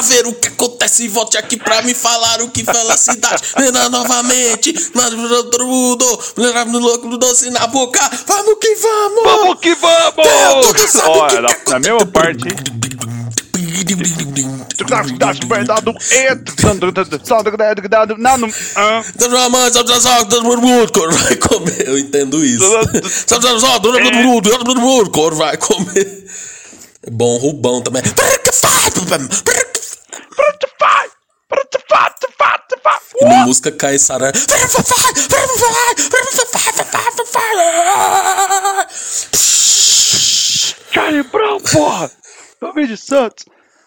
pra ver o que acontece. Volte aqui pra me falar o que felicidade. Lembra novamente. Todo mundo. No louco doce na boca. Vamos que vamos. Vamos que vamos. Tudo sabe o Ó, que na, que na mesma parte. Eu entendo isso. Vai comer. É bom Rubão também. E na música cai Sara. Charlie Brown, porra! Nome de Santos.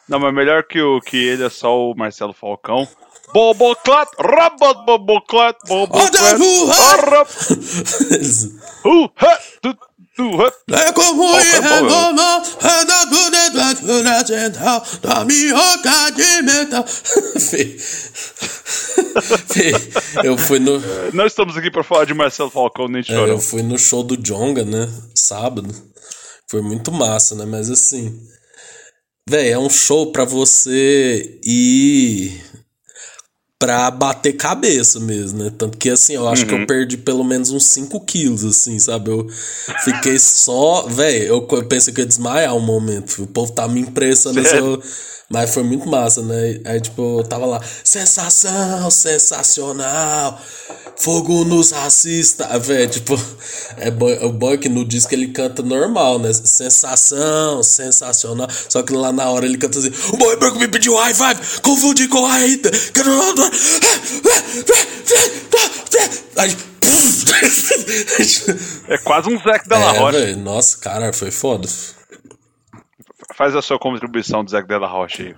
Não, mas melhor que, o, que ele é só o Marcelo Falcão. Boboclat, rabat boboclat, boboclat, arrap, É como ir é da tudo nacional, da minhoca de metal. Eu fui no. Nós estamos aqui para falar de Marcelo Falcão, nem É, chorou. eu fui no show do Jonga, né? Sábado. Foi muito massa, né? Mas assim. Véi, é um show pra você ir pra bater cabeça mesmo, né? Tanto que assim, eu acho que eu perdi pelo menos uns 5 quilos, assim, sabe? Eu fiquei só. Véi, eu, eu pensei que eu ia desmaiar um momento. O povo tá me impressionando. assim, eu- mas foi muito massa, né? Aí, tipo, eu tava lá, sensação, sensacional, fogo nos racistas, velho, tipo, é boy- o boy que no disco ele canta normal, né? Sensação, sensacional, só que lá na hora ele canta assim, o boy branco me pediu high five, confundi com a Rita, aí, É quase um Zac Della é, Rocha. velho, nossa, cara, foi foda. Faz a sua contribuição do Zac Della Rocha aí.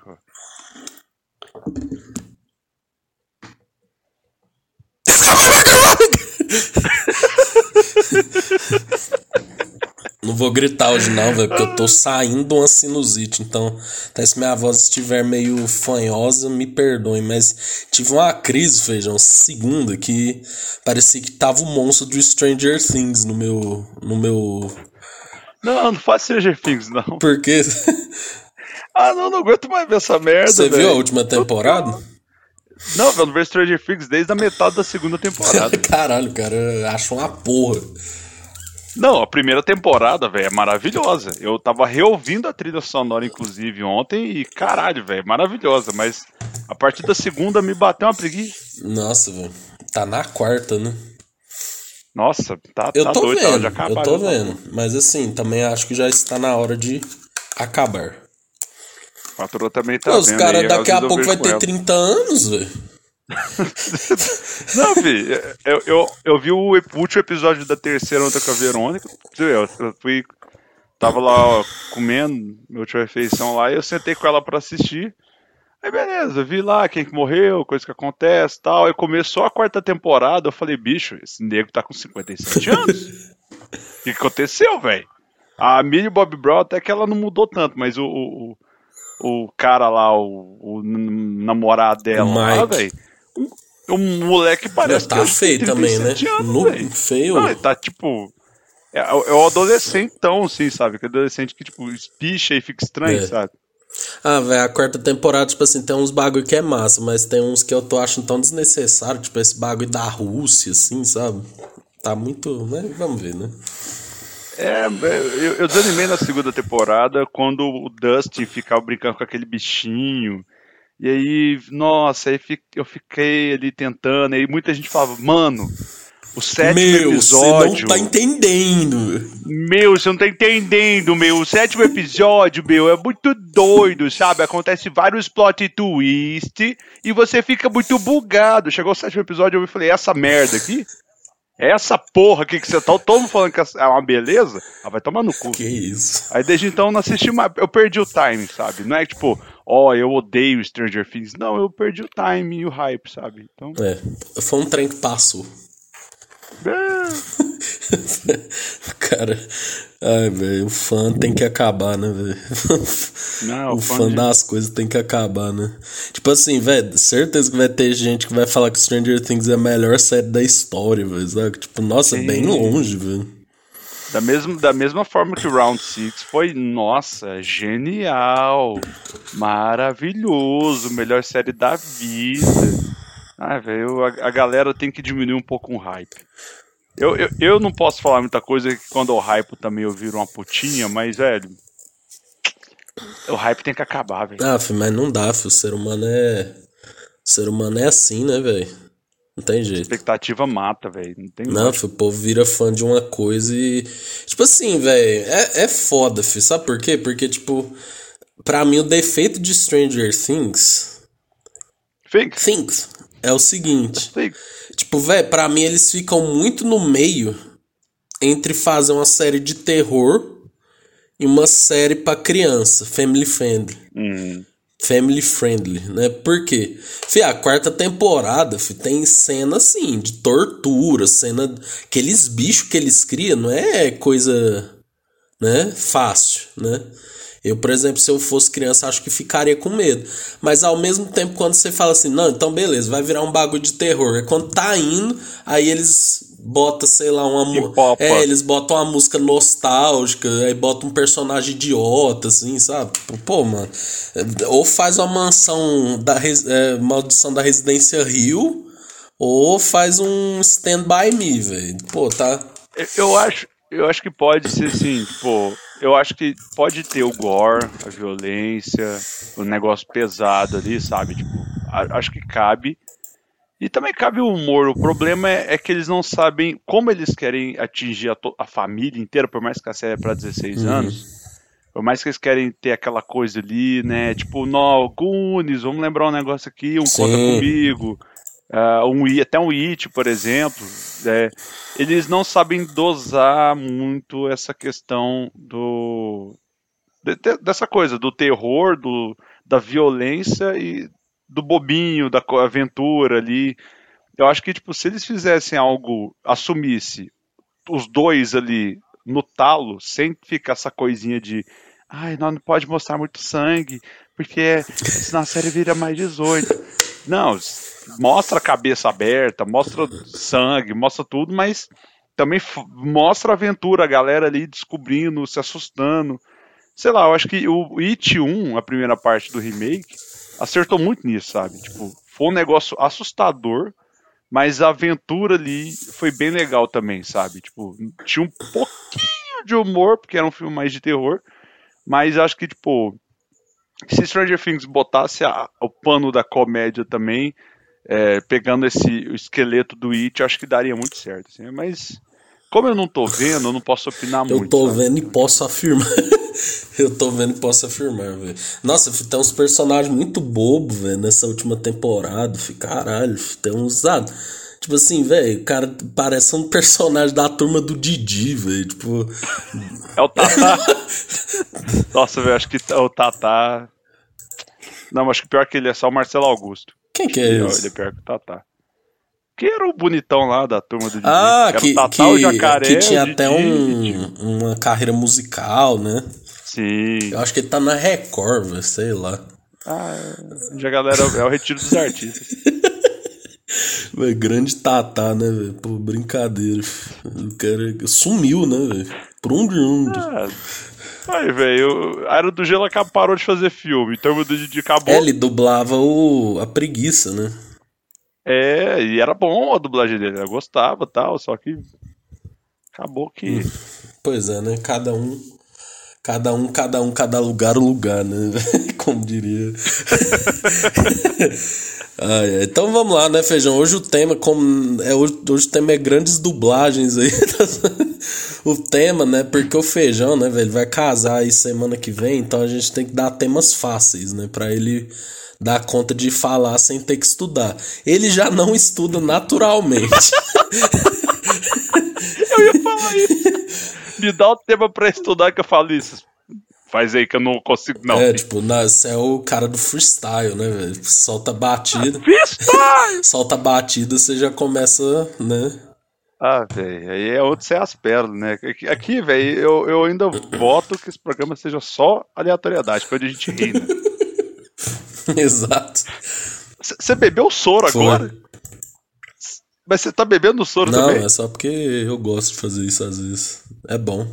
Não vou gritar hoje não, velho, porque eu tô saindo uma sinusite. Então, se minha voz estiver meio fanhosa, me perdoem. Mas tive uma crise, feijão, segunda, que parecia que tava o monstro do Stranger Things no meu. No meu. Não, não faz Stranger Things, não. Porque. Ah, não, não aguento mais ver essa merda, Você viu a última temporada? Não, velho, não vejo Stranger Things desde a metade da segunda temporada. Caralho, cara, eu acho uma porra. Não, a primeira temporada, velho, é maravilhosa. Eu tava reouvindo a trilha sonora, inclusive, ontem, e caralho, velho, maravilhosa. Mas a partir da segunda me bateu uma preguiça. Nossa, velho. Tá na quarta, né? Nossa, tá, Eu tá tô doido, ela vendo, já eu tô vendo. Mas assim, também acho que já está na hora de acabar. A patroa também tá Pô, os caras daqui a pouco vai ter ela. 30 anos, velho. Não, vi, eu, eu, eu vi o último episódio da terceira ontem com a Verônica. Eu, eu fui. Tava lá ó, comendo minha última refeição lá e eu sentei com ela pra assistir. Aí beleza, vi lá quem que morreu, coisa que acontece e tal. Aí começou a quarta temporada, eu falei, bicho, esse nego tá com 57 anos. O que que aconteceu, velho? A Millie Bob Brown até que ela não mudou tanto, mas o, o, o cara lá, o, o namorado dela lá, velho. O, o moleque parece Tá que feio também, né? 37 anos, No- velho. feio. Não, ele tá tipo. É, é o adolescentão, assim, sabe? Que adolescente que, tipo, espicha e fica estranho, É. sabe? Ah, velho, a quarta temporada, tipo assim, tem uns bagulho que é massa, mas tem uns que eu tô achando tão desnecessário, tipo esse bagulho da Rússia, assim, sabe? Tá muito. Né? Vamos ver, né? É, eu, eu desanimei na segunda temporada quando o Dustin ficava brincando com aquele bichinho. E aí, nossa, aí eu fiquei ali tentando, aí muita gente falava, mano, o sétimo Meu, episódio. você não tá entendendo. Meu, você não tá entendendo, meu. O sétimo episódio, meu, é muito doido, sabe? Acontece vários plot twist e você fica muito bugado. Chegou o sétimo episódio, eu falei, essa merda aqui? Essa porra aqui que você tá. Todo mundo falando que é uma beleza? Ah, vai tomar no cu. Que isso? Aí desde então eu não assisti mais. Eu perdi o time, sabe? Não é tipo, ó, eu odeio Stranger Things. Não, eu perdi o time e o hype, sabe? Então. É, foi um trem que passou. É, Cara, ai, velho, o fã tem que acabar, né, velho? Não, o fã fã de- das coisas tem que acabar, né? Tipo assim, velho, certeza que vai ter gente que vai falar que Stranger Things é a melhor série da história, velho, sabe? Tipo, nossa, bem longe, velho. Da mesma, da mesma forma que Round 6 foi, nossa, genial, maravilhoso, melhor série da vida. Ah, velho, a, a, galera tem que diminuir um pouco o hype. Eu, eu, eu não posso falar muita coisa que quando eu hype também eu viro uma putinha, mas, velho, o hype tem que acabar, velho. Ah, filho, mas não dá, filho. O ser humano é. O ser humano é assim, né, velho? Não tem jeito. Expectativa mata, velho. Não tem Não, filho, o povo vira fã de uma coisa e. Tipo assim, velho, é, é foda, filho. Sabe por quê? Porque, tipo, pra mim o defeito de Stranger Things. Things? Things. É o seguinte. Tipo, velho, pra mim eles ficam muito no meio entre fazer uma série de terror e uma série para criança, family friendly. Uhum. Family friendly, né? Por quê? Fih, a quarta temporada fih, tem cena assim, de tortura, cena. Aqueles bichos que eles criam não é coisa né, fácil, né? Eu, por exemplo, se eu fosse criança, acho que ficaria com medo. Mas ao mesmo tempo, quando você fala assim, não, então beleza, vai virar um bagulho de terror. É quando tá indo, aí eles bota, sei lá, uma É, eles botam uma música nostálgica, aí botam um personagem idiota, assim, sabe? Pô, mano. Ou faz uma mansão da é, maldição da Residência Rio, ou faz um Stand By Me, velho. Pô, tá. Eu acho, eu acho que pode ser assim, tipo, eu acho que pode ter o gore, a violência, o negócio pesado ali, sabe? Tipo, acho que cabe. E também cabe o humor. O problema é, é, que eles não sabem como eles querem atingir a, a família inteira, por mais que a série é para 16 uhum. anos. Por mais que eles querem ter aquela coisa ali, né? Tipo, no, Goonies, vamos lembrar um negócio aqui, um Sim. Conta Comigo. Uh, um, até um It, por exemplo. É, eles não sabem dosar muito essa questão do. De, de, dessa coisa, do terror, do, da violência e do bobinho, da aventura ali. Eu acho que, tipo, se eles fizessem algo, assumisse os dois ali no talo, sem ficar essa coisinha de ai, não, não pode mostrar muito sangue, porque senão a série vira mais 18. Não, mostra a cabeça aberta, mostra sangue, mostra tudo, mas também mostra a aventura, a galera ali descobrindo, se assustando. Sei lá, eu acho que o It 1, a primeira parte do remake, acertou muito nisso, sabe? Tipo, foi um negócio assustador, mas a aventura ali foi bem legal também, sabe? Tipo, tinha um pouquinho de humor, porque era um filme mais de terror, mas acho que, tipo, se Stranger Things botasse a, o pano da comédia também, é, pegando esse o esqueleto do It, acho que daria muito certo. Assim, mas como eu não tô vendo, eu não posso opinar eu muito. Eu tô sabe? vendo e posso afirmar. eu tô vendo e posso afirmar, velho. Nossa, tem uns personagens muito bobos, velho, nessa última temporada. Caralho, tem uns. Ah, tipo assim, velho, o cara parece um personagem da turma do Didi, velho. Tipo. É o Tatá. Nossa, velho, acho que o Tatá. Não, acho que pior que ele é só o Marcelo Augusto. Quem que é esse? Ele é pior que o Tatá. Que era o bonitão lá da turma do Didi. Ah, que, que, Jacaré, que tinha até um, uma carreira musical, né? Sim. Eu acho que ele tá na Record, sei lá. Ah, já galera é o retiro dos artistas. Véio, grande Tatá, né, velho? Pô, brincadeira. O cara sumiu, né, velho? Por um de um. Ah, aí, velho, a Era do Gelo parou de fazer filme, então o Didi acabou. É, ele dublava o... a preguiça, né? É, e era bom a dublagem dele, eu gostava tal, só que acabou que. Pois é, né? Cada um. Cada um, cada um, cada lugar, lugar, né? Como diria. ah, é. Então vamos lá, né, Feijão? Hoje o tema, como é, hoje, hoje o tema é grandes dublagens aí. o tema, né? Porque o Feijão, né, velho, vai casar aí semana que vem, então a gente tem que dar temas fáceis, né? Pra ele dar conta de falar sem ter que estudar. Ele já não estuda naturalmente. eu ia falar isso. Me dá o tema pra estudar que eu falo isso. Faz aí que eu não consigo, não. É, tipo, você é o cara do freestyle, né, velho? Solta batida. Freestyle! solta batida, você já começa, né? Ah, velho, aí é outro ser as pérolas, né? Aqui, velho, eu, eu ainda voto que esse programa seja só aleatoriedade, pra onde a gente ri, né? Exato. Você bebeu soro Foi. agora? Mas você tá bebendo soro Não, também? Não, é só porque eu gosto de fazer isso às vezes. É bom.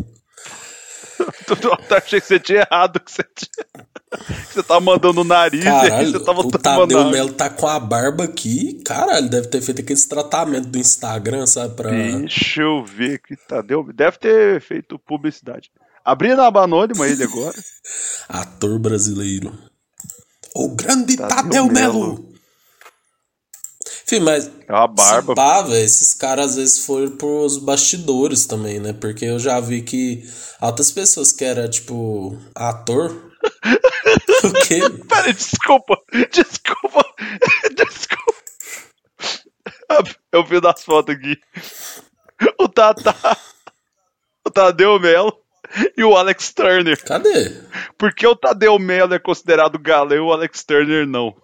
Eu achei que você tinha errado, que você, tinha... que você tava mandando o nariz Caralho, e aí você tava o Tadeu Melo tá com a barba aqui. Caralho, deve ter feito aquele tratamento do Instagram, sabe? Pra... Deixa eu ver que Tadeu. Deve ter feito publicidade. Abrindo a aba anônima ele agora. Ator brasileiro. O grande Tadeu, Tadeu Melo. Melo. Enfim, mas. É uma barba. Pá, véio, esses caras às vezes foram pros bastidores também, né? Porque eu já vi que altas pessoas que era, tipo, ator. o quê? Peraí, desculpa. Desculpa. Desculpa. Eu vi das fotos aqui. O Tata. O Tadeu Melo e o Alex Turner. Cadê? Porque o Tadeu Melo é considerado galã e o Alex Turner não.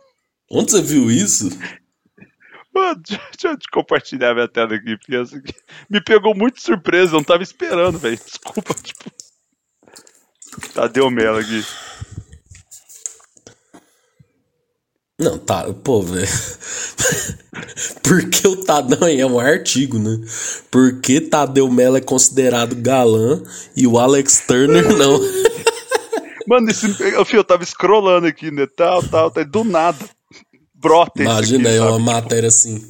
Onde você viu isso? Mano, deixa eu te compartilhar minha tela aqui, porque assim, me pegou muito surpresa, eu não tava esperando, velho. Desculpa, tipo. Tadeu Melo aqui. Não, tá, pô, velho. Porque o Tadão aí é um artigo, né? Porque Tadeu Mello é considerado galã e o Alex Turner não. Mano, esse, eu, eu tava scrollando aqui, né? Tal, tal, tal, do nada. Brota Imagina aí uma matéria assim.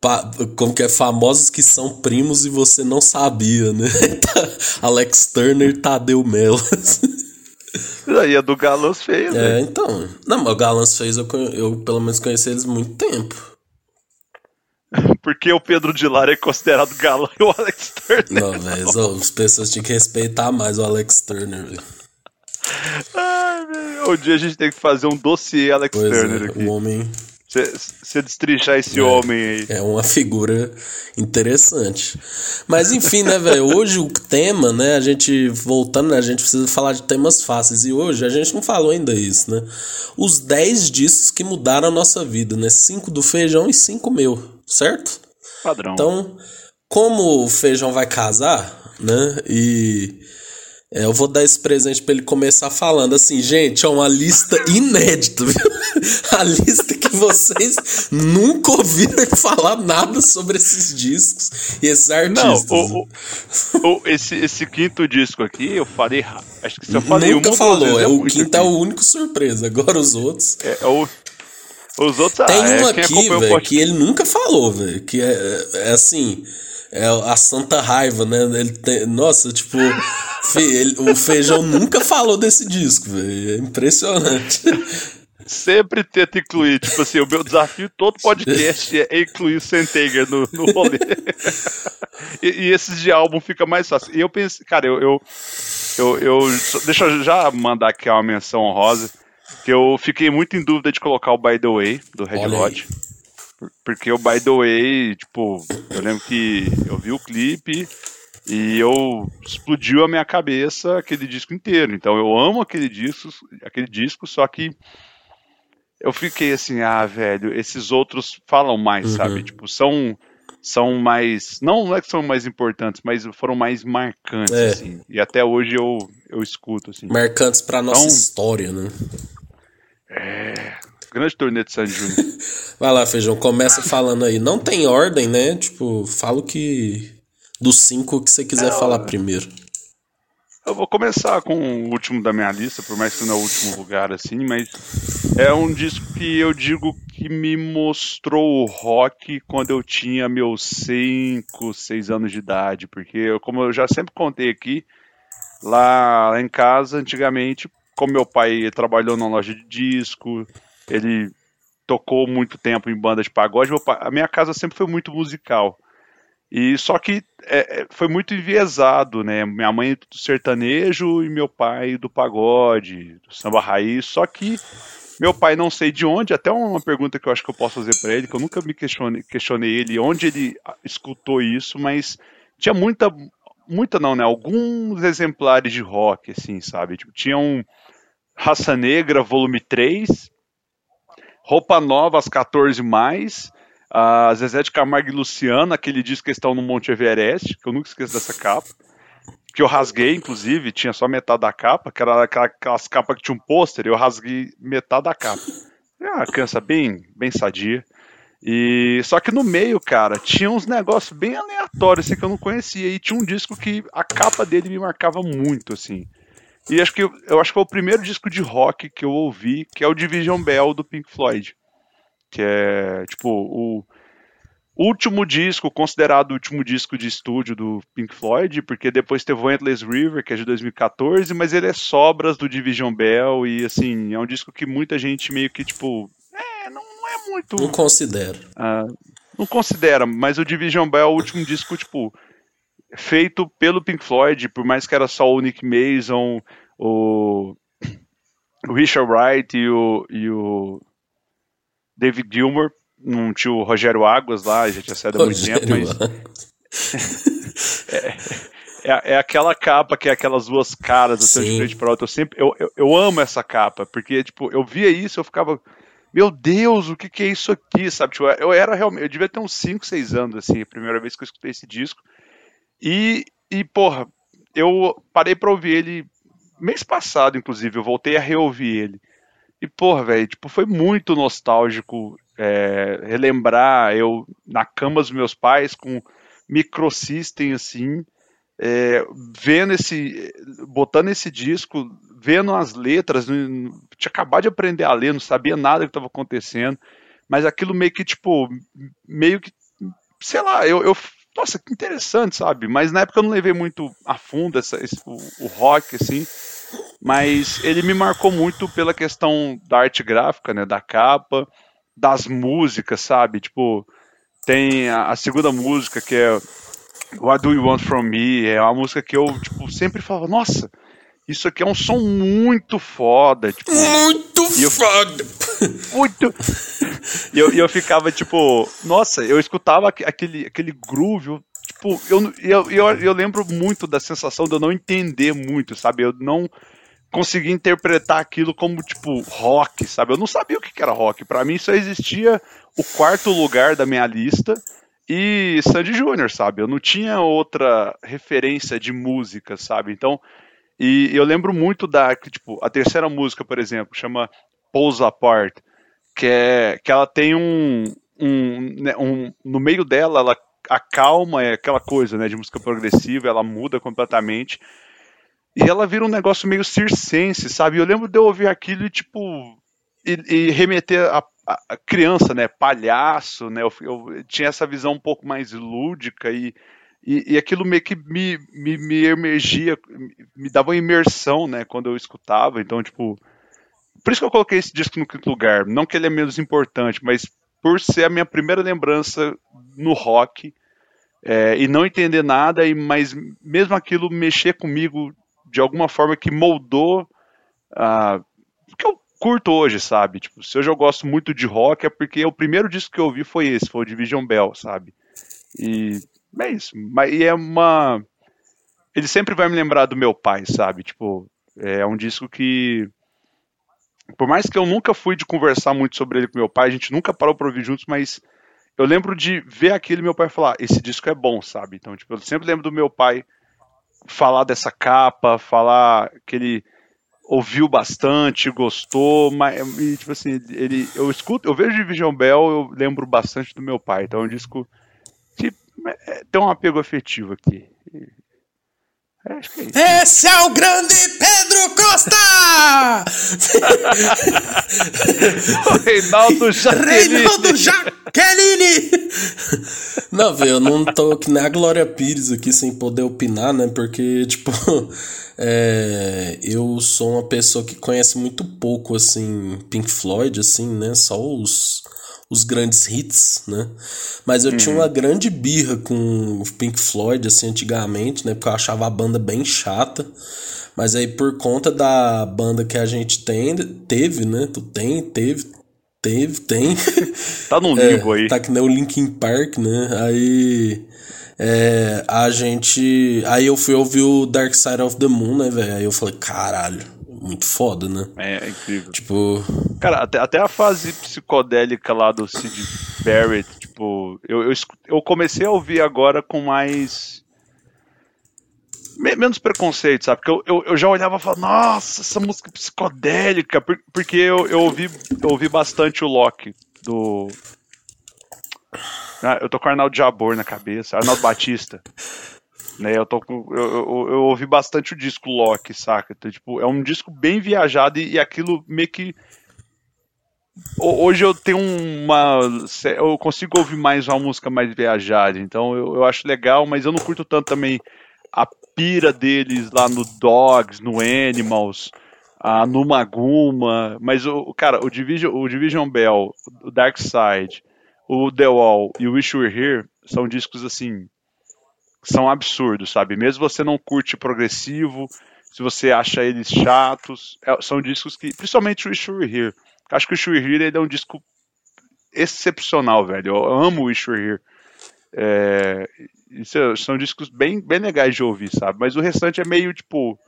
Pa, como que é? Famosos que são primos e você não sabia, né? Alex Turner e Tadeu Mello. aí é do Galãs fez, É, né? então. Não, mas o Galãs fez, eu, eu pelo menos conheci eles muito tempo. Porque o Pedro de Lara é considerado galã e o Alex Turner. Não, velho. As pessoas tinham que respeitar mais o Alex Turner, velho. Ai, Um dia a gente tem que fazer um dossiê Alex pois Turner é, aqui. O homem. Você destrinchar esse é, homem aí. É uma figura interessante. Mas enfim, né, velho? Hoje o tema, né? A gente, voltando, né, a gente precisa falar de temas fáceis. E hoje a gente não falou ainda isso, né? Os 10 discos que mudaram a nossa vida, né? 5 do feijão e 5 meu, certo? Padrão. Então, como o feijão vai casar, né? E é, eu vou dar esse presente para ele começar falando assim, gente, é uma lista inédita, viu? A lista que vocês nunca ouviram falar nada sobre esses discos e esses artistas. Não, o, o, o, esse, esse quinto disco aqui, eu falei. Acho que você falei Nunca falou, é, o quinto aqui. é o único surpresa. Agora os outros. É, é o, os outros Tem ah, um é, aqui, velho, que ele nunca falou, velho. Que é, é assim é a santa raiva, né? Ele tem, nossa, tipo, fe, ele, o Feijão nunca falou desse disco, velho. É impressionante. Sempre tenta incluir, tipo assim, o meu desafio todo podcast é incluir o Senteger no, no rolê. e, e, esses de álbum fica mais fácil. E eu pensei, cara, eu, eu, eu, eu deixa eu já mandar aqui uma menção honrosa, que eu fiquei muito em dúvida de colocar o By The Way, do Red Hot. Porque o By The Way, tipo, eu lembro que eu vi o clipe e eu explodiu a minha cabeça aquele disco inteiro. Então eu amo aquele disco, aquele disco, só que eu fiquei assim, ah, velho, esses outros falam mais, uhum. sabe? Tipo, são são mais, não é que são mais importantes, mas foram mais marcantes é. assim. E até hoje eu eu escuto assim. Marcantes para nossa então, história, né? É, grande turnê de San Júnior. Vai lá, Feijão, começa falando aí. Não tem ordem, né? Tipo, fala o que. Dos cinco que você quiser é, falar primeiro. Eu vou começar com o último da minha lista, por mais que não é o último lugar, assim, mas é um disco que eu digo que me mostrou o rock quando eu tinha meus 5, 6 anos de idade, porque, como eu já sempre contei aqui, lá em casa, antigamente, como meu pai trabalhou na loja de disco, ele tocou muito tempo em banda de pagode. A minha casa sempre foi muito musical. E só que é, é, foi muito enviesado, né? Minha mãe do sertanejo e meu pai do pagode, do samba raiz. Só que meu pai não sei de onde, até uma pergunta que eu acho que eu posso fazer para ele, que eu nunca me questionei, questionei ele onde ele escutou isso, mas tinha muita, muita não, né? Alguns exemplares de rock, assim, sabe? Tipo, tinha um Raça Negra, volume 3, Roupa Nova às 14 mais, a Zezé de Camargo e Luciano, aquele disco que estão no Monte Everest, que eu nunca esqueço dessa capa, que eu rasguei, inclusive, tinha só metade da capa, que era aquelas capas que tinha um pôster, eu rasguei metade da capa. É uma criança bem, bem sadia. E só que no meio, cara, tinha uns negócios bem aleatórios assim, que eu não conhecia e tinha um disco que a capa dele me marcava muito assim. E acho que eu, acho que foi o primeiro disco de rock que eu ouvi, que é o Division Bell do Pink Floyd, que é tipo o último disco, considerado o último disco de estúdio do Pink Floyd, porque depois teve o Endless River, que é de 2014, mas ele é sobras do Division Bell e assim, é um disco que muita gente meio que tipo, é, não, não é muito Não considero. Uh, não considera, mas o Division Bell é o último disco tipo feito pelo Pink Floyd, por mais que era só o Nick Mason, o, o Richard Wright e o, e o David Gilmour, não tinha o Rogério Águas lá, já tinha saído há muito tempo, mas. é, é, é, aquela capa que é aquelas duas caras assim, de frente para outra. Eu sempre eu, eu, eu, amo essa capa, porque tipo, eu via isso, eu ficava, meu Deus, o que, que é isso aqui, sabe? Tipo, eu era realmente, eu devia ter uns 5, 6 anos assim, a primeira vez que eu escutei esse disco. E e porra, eu parei para ouvir ele mês passado, inclusive, eu voltei a reouvir ele. E, porra, velho, tipo, foi muito nostálgico é, relembrar eu na cama dos meus pais com microsystem assim, é, vendo esse, botando esse disco, vendo as letras, tinha acabado de aprender a ler, não sabia nada que estava acontecendo, mas aquilo meio que tipo, meio que, sei lá, eu, eu nossa, que interessante, sabe? Mas na época eu não levei muito a fundo essa, esse, o, o rock assim mas ele me marcou muito pela questão da arte gráfica, né, da capa, das músicas, sabe? Tipo, tem a, a, segunda música que é What Do You Want From Me, é uma música que eu, tipo, sempre falava, nossa, isso aqui é um som muito foda. Tipo, muito eu, foda! Muito! E eu, eu ficava, tipo, nossa, eu escutava aquele, aquele groove, tipo, eu, eu, eu, eu lembro muito da sensação de eu não entender muito, sabe? Eu não consegui interpretar aquilo como, tipo, rock, sabe? Eu não sabia o que era rock. Para mim só existia o quarto lugar da minha lista e Sandy Júnior, sabe? Eu não tinha outra referência de música, sabe? Então, e eu lembro muito da, tipo, a terceira música, por exemplo, chama Pulls Apart, que é que ela tem um, um, né, um no meio dela, ela acalma, é aquela coisa, né, de música progressiva, ela muda completamente e ela vira um negócio meio circense, sabe? Eu lembro de eu ouvir aquilo e, tipo, e, e remeter a, a, criança, né? Palhaço, né? Eu, eu, tinha essa visão um pouco mais lúdica e, e, e aquilo meio que me, me, me emergia, me dava uma imersão, né? Quando eu escutava. Então, tipo, por isso que eu coloquei esse disco no quinto lugar. Não que ele é menos importante, mas por ser a minha primeira lembrança no rock. É, e não entender nada, e mas mesmo aquilo mexer comigo de alguma forma que moldou uh, o que eu curto hoje, sabe? Tipo, se hoje eu gosto muito de rock é porque o primeiro disco que eu ouvi foi esse, foi o Division Bell, sabe? E é isso. Mas e é uma. Ele sempre vai me lembrar do meu pai, sabe? Tipo, é um disco que. Por mais que eu nunca fui de conversar muito sobre ele com meu pai, a gente nunca parou para ouvir juntos, mas eu lembro de ver aquilo e meu pai falar: esse disco é bom, sabe? Então, tipo, eu sempre lembro do meu pai falar dessa capa, falar que ele ouviu bastante, gostou, mas e, tipo assim, ele eu escuto, eu vejo Division Bell, eu lembro bastante do meu pai, então é um disco tem um apego afetivo aqui. É, é Esse é o grande Pedro Costa! Reinaldo Jaqueline! Reinaldo Jaqueline! Não, velho, eu não tô que nem a Glória Pires aqui sem poder opinar, né? Porque, tipo, é, eu sou uma pessoa que conhece muito pouco, assim, Pink Floyd, assim, né? Só os os grandes hits, né? Mas eu uhum. tinha uma grande birra com o Pink Floyd, assim, antigamente, né? Porque eu achava a banda bem chata. Mas aí, por conta da banda que a gente tem, teve, né? Tu tem, teve, teve, tem. tá no limbo é, aí. Tá que nem o Linkin Park, né? Aí. É, a gente. Aí eu fui ouvir o Dark Side of the Moon, né, velho? Aí eu falei, caralho muito foda, né? É, é incrível. Tipo. Cara, até, até a fase psicodélica lá do Sid Barrett, tipo, eu, eu, eu comecei a ouvir agora com mais. Menos preconceito, sabe? Porque eu, eu, eu já olhava e falava, nossa, essa música psicodélica, porque eu, eu, ouvi, eu ouvi bastante o Loki do, Ah, eu tô com Arnaldo Jabor na cabeça, Arnaldo Batista. Né, eu, tô com, eu, eu, eu, ouvi bastante o disco Loki, saca? Então, tipo, é um disco bem viajado e, e aquilo meio que. Hoje eu tenho uma. Eu consigo ouvir mais uma música mais viajada, então eu, eu acho legal, mas eu não curto tanto também a pira deles lá no Dogs, no Animals, a no Maguma, mas o cara, o Division, o Division Bell, o Dark Side, o The Wall e o Wish Were Here são discos assim são absurdos, sabe? Mesmo você não curte progressivo, se você acha eles chatos, é, são discos que, principalmente o Were Here. Acho que o Were Here ele é um disco excepcional, velho. Eu amo o Were Here. É, isso, são discos bem, bem legais de ouvir, sabe? Mas o restante é meio tipo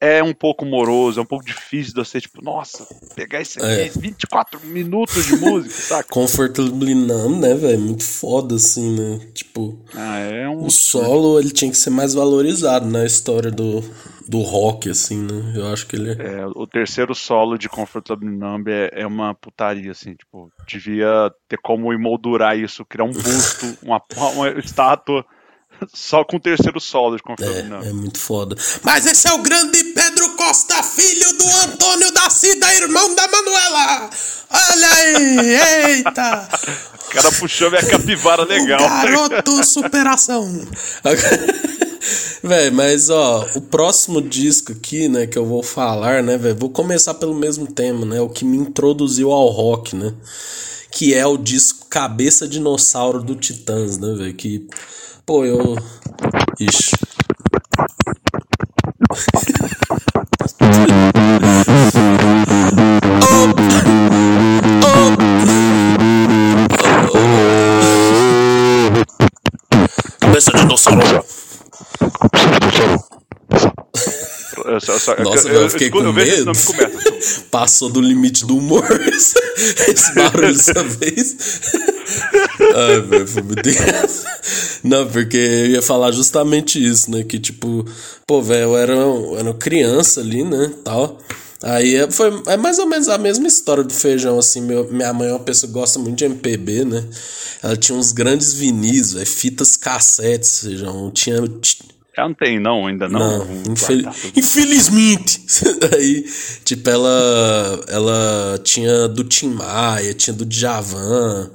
é um pouco moroso, é um pouco difícil de você, tipo, nossa, pegar esse aqui, é. 24 minutos de música, saca? Comfortably Numb, né, velho? Muito foda, assim, né? Tipo, ah, é um... o solo, ele tinha que ser mais valorizado na história do, do rock, assim, né? Eu acho que ele... É, é o terceiro solo de Comfortably Numb é, é uma putaria, assim, tipo, devia ter como emoldurar isso, criar um busto, uma, uma estátua só com o terceiro solo de confirmação. É, é muito foda. Mas esse é o grande Pedro Costa, filho do Antônio da Cida, irmão da Manuela. Olha aí, eita. O cara puxou minha capivara legal. O garoto superação. Véi, mas ó, o próximo disco aqui, né, que eu vou falar, né, velho, vou começar pelo mesmo tema, né, o que me introduziu ao rock, né, que é o disco Cabeça Dinossauro do Titãs, né, velho, que Pô, eu. Ixi. Cabeça de dinossauro. Nossa, eu, fiquei com medo. Passou do limite do humor esse barulho dessa vez. Ai, velho, foi muito engraçado. Não, porque eu ia falar justamente isso, né? Que tipo, pô, velho, eu era, era criança ali, né? Tal. Aí é, foi, é mais ou menos a mesma história do feijão, assim. Meu, minha mãe é uma pessoa que gosta muito de MPB, né? Ela tinha uns grandes vinis, véio, fitas cassetes, feijão. Tinha já não tem, não, ainda não. não infel... Infelizmente. Aí, tipo, ela, ela tinha do Tim Maia, tinha do Djavan,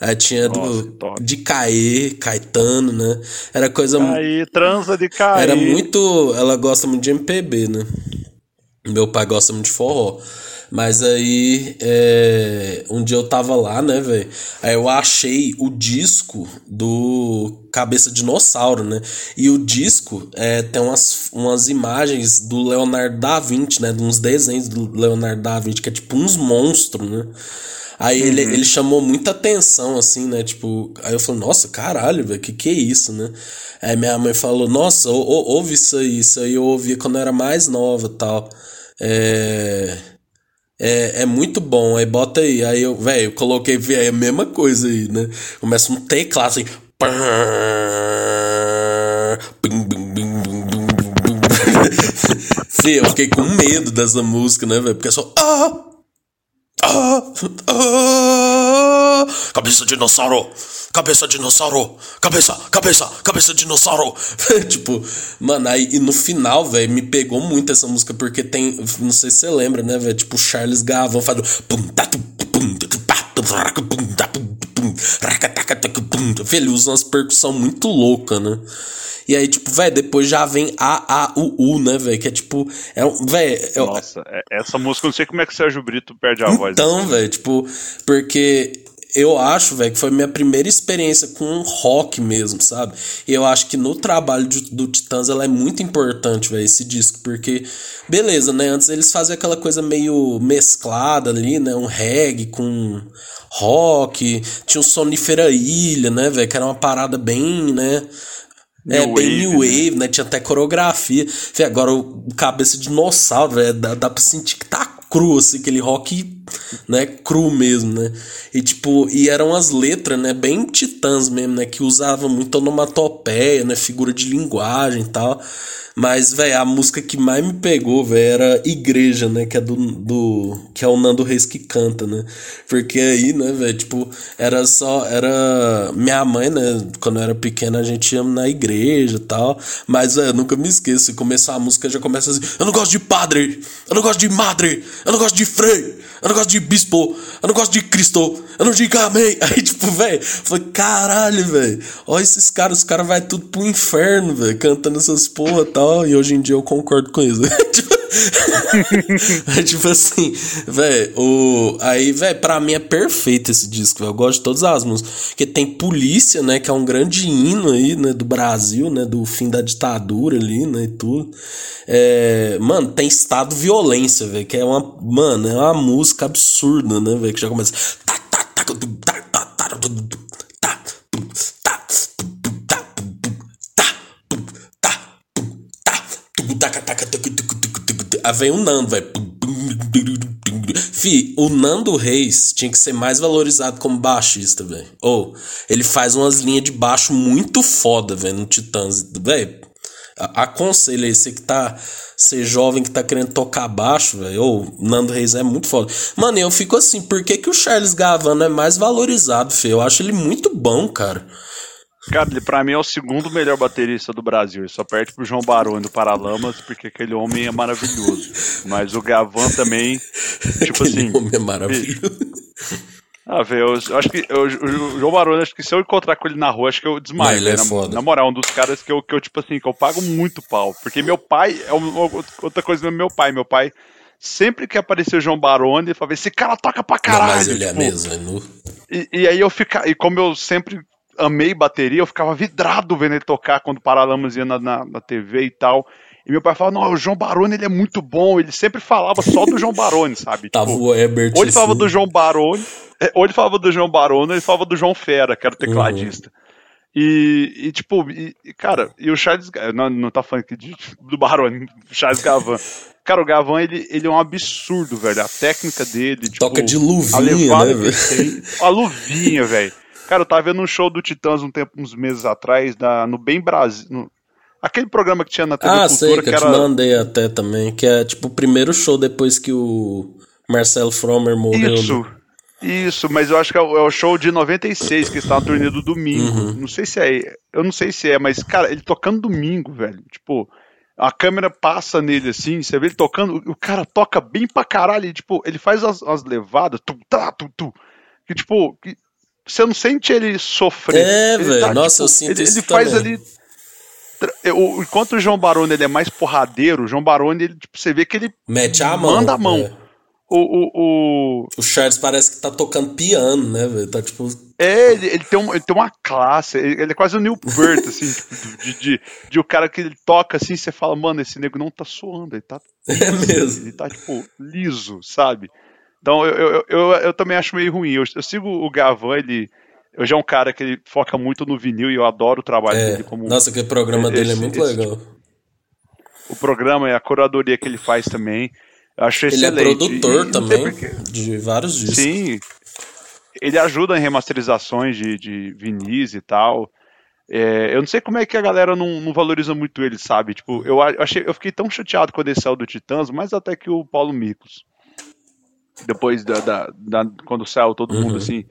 aí tinha Nossa, do top. de Caê, Caetano, né? Era coisa. Aí, transa de Caê. Era muito. Ela gosta muito de MPB, né? Meu pai gosta muito de forró. Mas aí, é, um dia eu tava lá, né, velho? Aí eu achei o disco do Cabeça Dinossauro, né? E o disco é, tem umas, umas imagens do Leonardo da Vinci, né? De uns desenhos do Leonardo da Vinci, que é tipo uns monstros, né? Aí uhum. ele, ele chamou muita atenção, assim, né? Tipo, aí eu falei, nossa, caralho, velho, que que é isso, né? Aí minha mãe falou, nossa, ou, ouve isso aí, isso aí eu ouvia quando eu era mais nova tal. É. É, é muito bom, aí bota aí. Aí eu, velho, coloquei é a mesma coisa aí, né? Começa um teclado assim. Fê, eu fiquei com medo dessa música, né, velho? Porque é só. Ah! Ah! Ah! Cabeça dinossauro! Cabeça dinossauro! Cabeça, cabeça, cabeça dinossauro! tipo, mano, aí e no final, velho, me pegou muito essa música, porque tem. Não sei se você lembra, né, velho? Tipo, Charles Gavão faz. Velho, ele usa umas percussão muito louca, né? E aí, tipo, velho, depois já vem A, A, U, U, né, velho? Que é tipo. É. Velho. É, Nossa, é, essa música eu não sei como é que o Sérgio Brito perde a então, voz. Então, velho, tipo, porque eu acho, velho, que foi minha primeira experiência com rock mesmo, sabe? E eu acho que no trabalho de, do Titãs ela é muito importante, velho, esse disco, porque, beleza, né? Antes eles faziam aquela coisa meio mesclada ali, né? Um reggae com rock, tinha o Sonífera Ilha, né, velho? Que era uma parada bem, né? New é, bem new wave, né? Tinha até coreografia. Fê, agora o cabeça de dinossauro, velho, dá, dá pra sentir que tá cru, assim, aquele rock, né, cru mesmo, né? E tipo, e eram as letras, né, bem titãs mesmo, né, que usavam muito onomatopeia né? Figura de linguagem e tal. Mas, velho, a música que mais me pegou, velho, era Igreja, né? Que é do, do. Que é o Nando Reis que canta, né? Porque aí, né, velho, tipo, era só. Era. Minha mãe, né? Quando eu era pequena, a gente ia na igreja e tal. Mas, velho, eu nunca me esqueço. Começou a música, já começa assim: Eu não gosto de padre, eu não gosto de madre, eu não gosto de frei, eu não gosto de bispo, eu não gosto de Cristo, eu não digo amém. Aí, tipo, velho, falei, caralho, velho, olha esses caras, os caras vai tudo pro inferno, velho, cantando essas porra e tal e hoje em dia eu concordo com isso. é tipo assim, velho, o aí, velho, para mim é perfeito esse disco, véio. eu gosto de todas as músicas, porque tem Polícia, né, que é um grande hino aí, né, do Brasil, né, do fim da ditadura ali, né, e tudo. É, mano, tem Estado Violência, velho, que é uma, mano, é uma música absurda, né, velho, que já começa Aí vem o Nando, velho. Fi, o Nando Reis tinha que ser mais valorizado como baixista, velho. Ou, oh, ele faz umas linhas de baixo muito foda, velho, no Titãs. Velho, aconselho aí, você que tá. Ser jovem que tá querendo tocar baixo, velho. Ou, Nando Reis é muito foda. Mano, eu fico assim, por que, que o Charles Gavano é mais valorizado, Fê? Eu acho ele muito bom, cara. Cara, ele pra mim é o segundo melhor baterista do Brasil. Ele só perde pro João Baroni do Paralamas, porque aquele homem é maravilhoso. Mas o Gavan também, tipo aquele assim. homem é maravilhoso. Ah, velho, eu, eu, acho que eu, o João Baroni, acho que se eu encontrar com ele na rua, acho que eu desmaio. ele é na, foda. na moral, um dos caras que eu, que eu, tipo assim, que eu pago muito pau. Porque meu pai, é uma, outra coisa do meu pai. Meu pai, sempre que apareceu o João Baroni, ele falava, esse cara toca pra caralho. Não, mas ele é tipo, é mesmo, é nu. E, e aí eu ficava, e como eu sempre amei bateria, eu ficava vidrado vendo ele tocar quando Paralamas ia na, na, na TV e tal. E meu pai falava, não, o João Baroni ele é muito bom. Ele sempre falava só do João Baroni, sabe? Tava tipo, o Herbert. Ou ele falava do João Baroni, é, ou ele falava do João Baroni, ou ele falava do João Fera, que era o tecladista. Uhum. E, e, tipo, e, cara, e o Charles. Não, não tá falando aqui de, do Baroni, Charles Gavan. Cara, o Gavan, ele, ele é um absurdo, velho. A técnica dele. Tipo, Toca de luvinha, né, velho? A luvinha, velho. Cara, eu tava vendo um show do Titãs um tempo, uns meses atrás, da, no Bem Brasil. No, aquele programa que tinha na TV ah, Cultura. sei, que, que eu era... te mandei até também. Que é tipo o primeiro show depois que o Marcelo Fromer morreu. Isso. Né? Isso, mas eu acho que é o, é o show de 96, que está na turnê do domingo. Uhum. Não sei se é. Eu não sei se é, mas, cara, ele tocando domingo, velho. Tipo, a câmera passa nele assim, você vê ele tocando, o cara toca bem pra caralho. Tipo, ele faz as, as levadas, tu, tá, tu, tu, que, tipo, que você não sente ele sofrer. É, velho. Tá, Nossa, tipo, eu sinto ele, isso ele faz também. ali. Enquanto o João Baroni ele é mais porradeiro, o João Baroni, ele, tipo, você vê que ele Mete a mão. manda a mão. É. O, o, o... o Charles parece que tá tocando piano, né, velho? Tá tipo. É, ele, ele, tem um, ele tem uma classe, ele, ele é quase o Neil Peart, assim, tipo, de, de, de, o cara que ele toca assim, você fala, mano, esse nego não tá suando, ele tá. É mesmo. Ele tá, tipo, liso, sabe? Então eu, eu, eu, eu, também acho meio ruim. Eu, eu sigo o Gavan, ele. Eu já é um cara que ele foca muito no vinil e eu adoro o trabalho é. dele como. Nossa, aquele programa esse, dele é muito legal. Tipo, o programa e a curadoria que ele faz também. Eu acho ele é excelente. Ele é produtor e, também de vários discos. Sim. Ele ajuda em remasterizações de, de vinis e tal. É, eu não sei como é que a galera não, não valoriza muito ele, sabe? Tipo, eu, achei, eu fiquei tão chateado quando ele saiu do Titãs, mais até que o Paulo Micos depois da, da, da quando saiu todo uhum. mundo assim.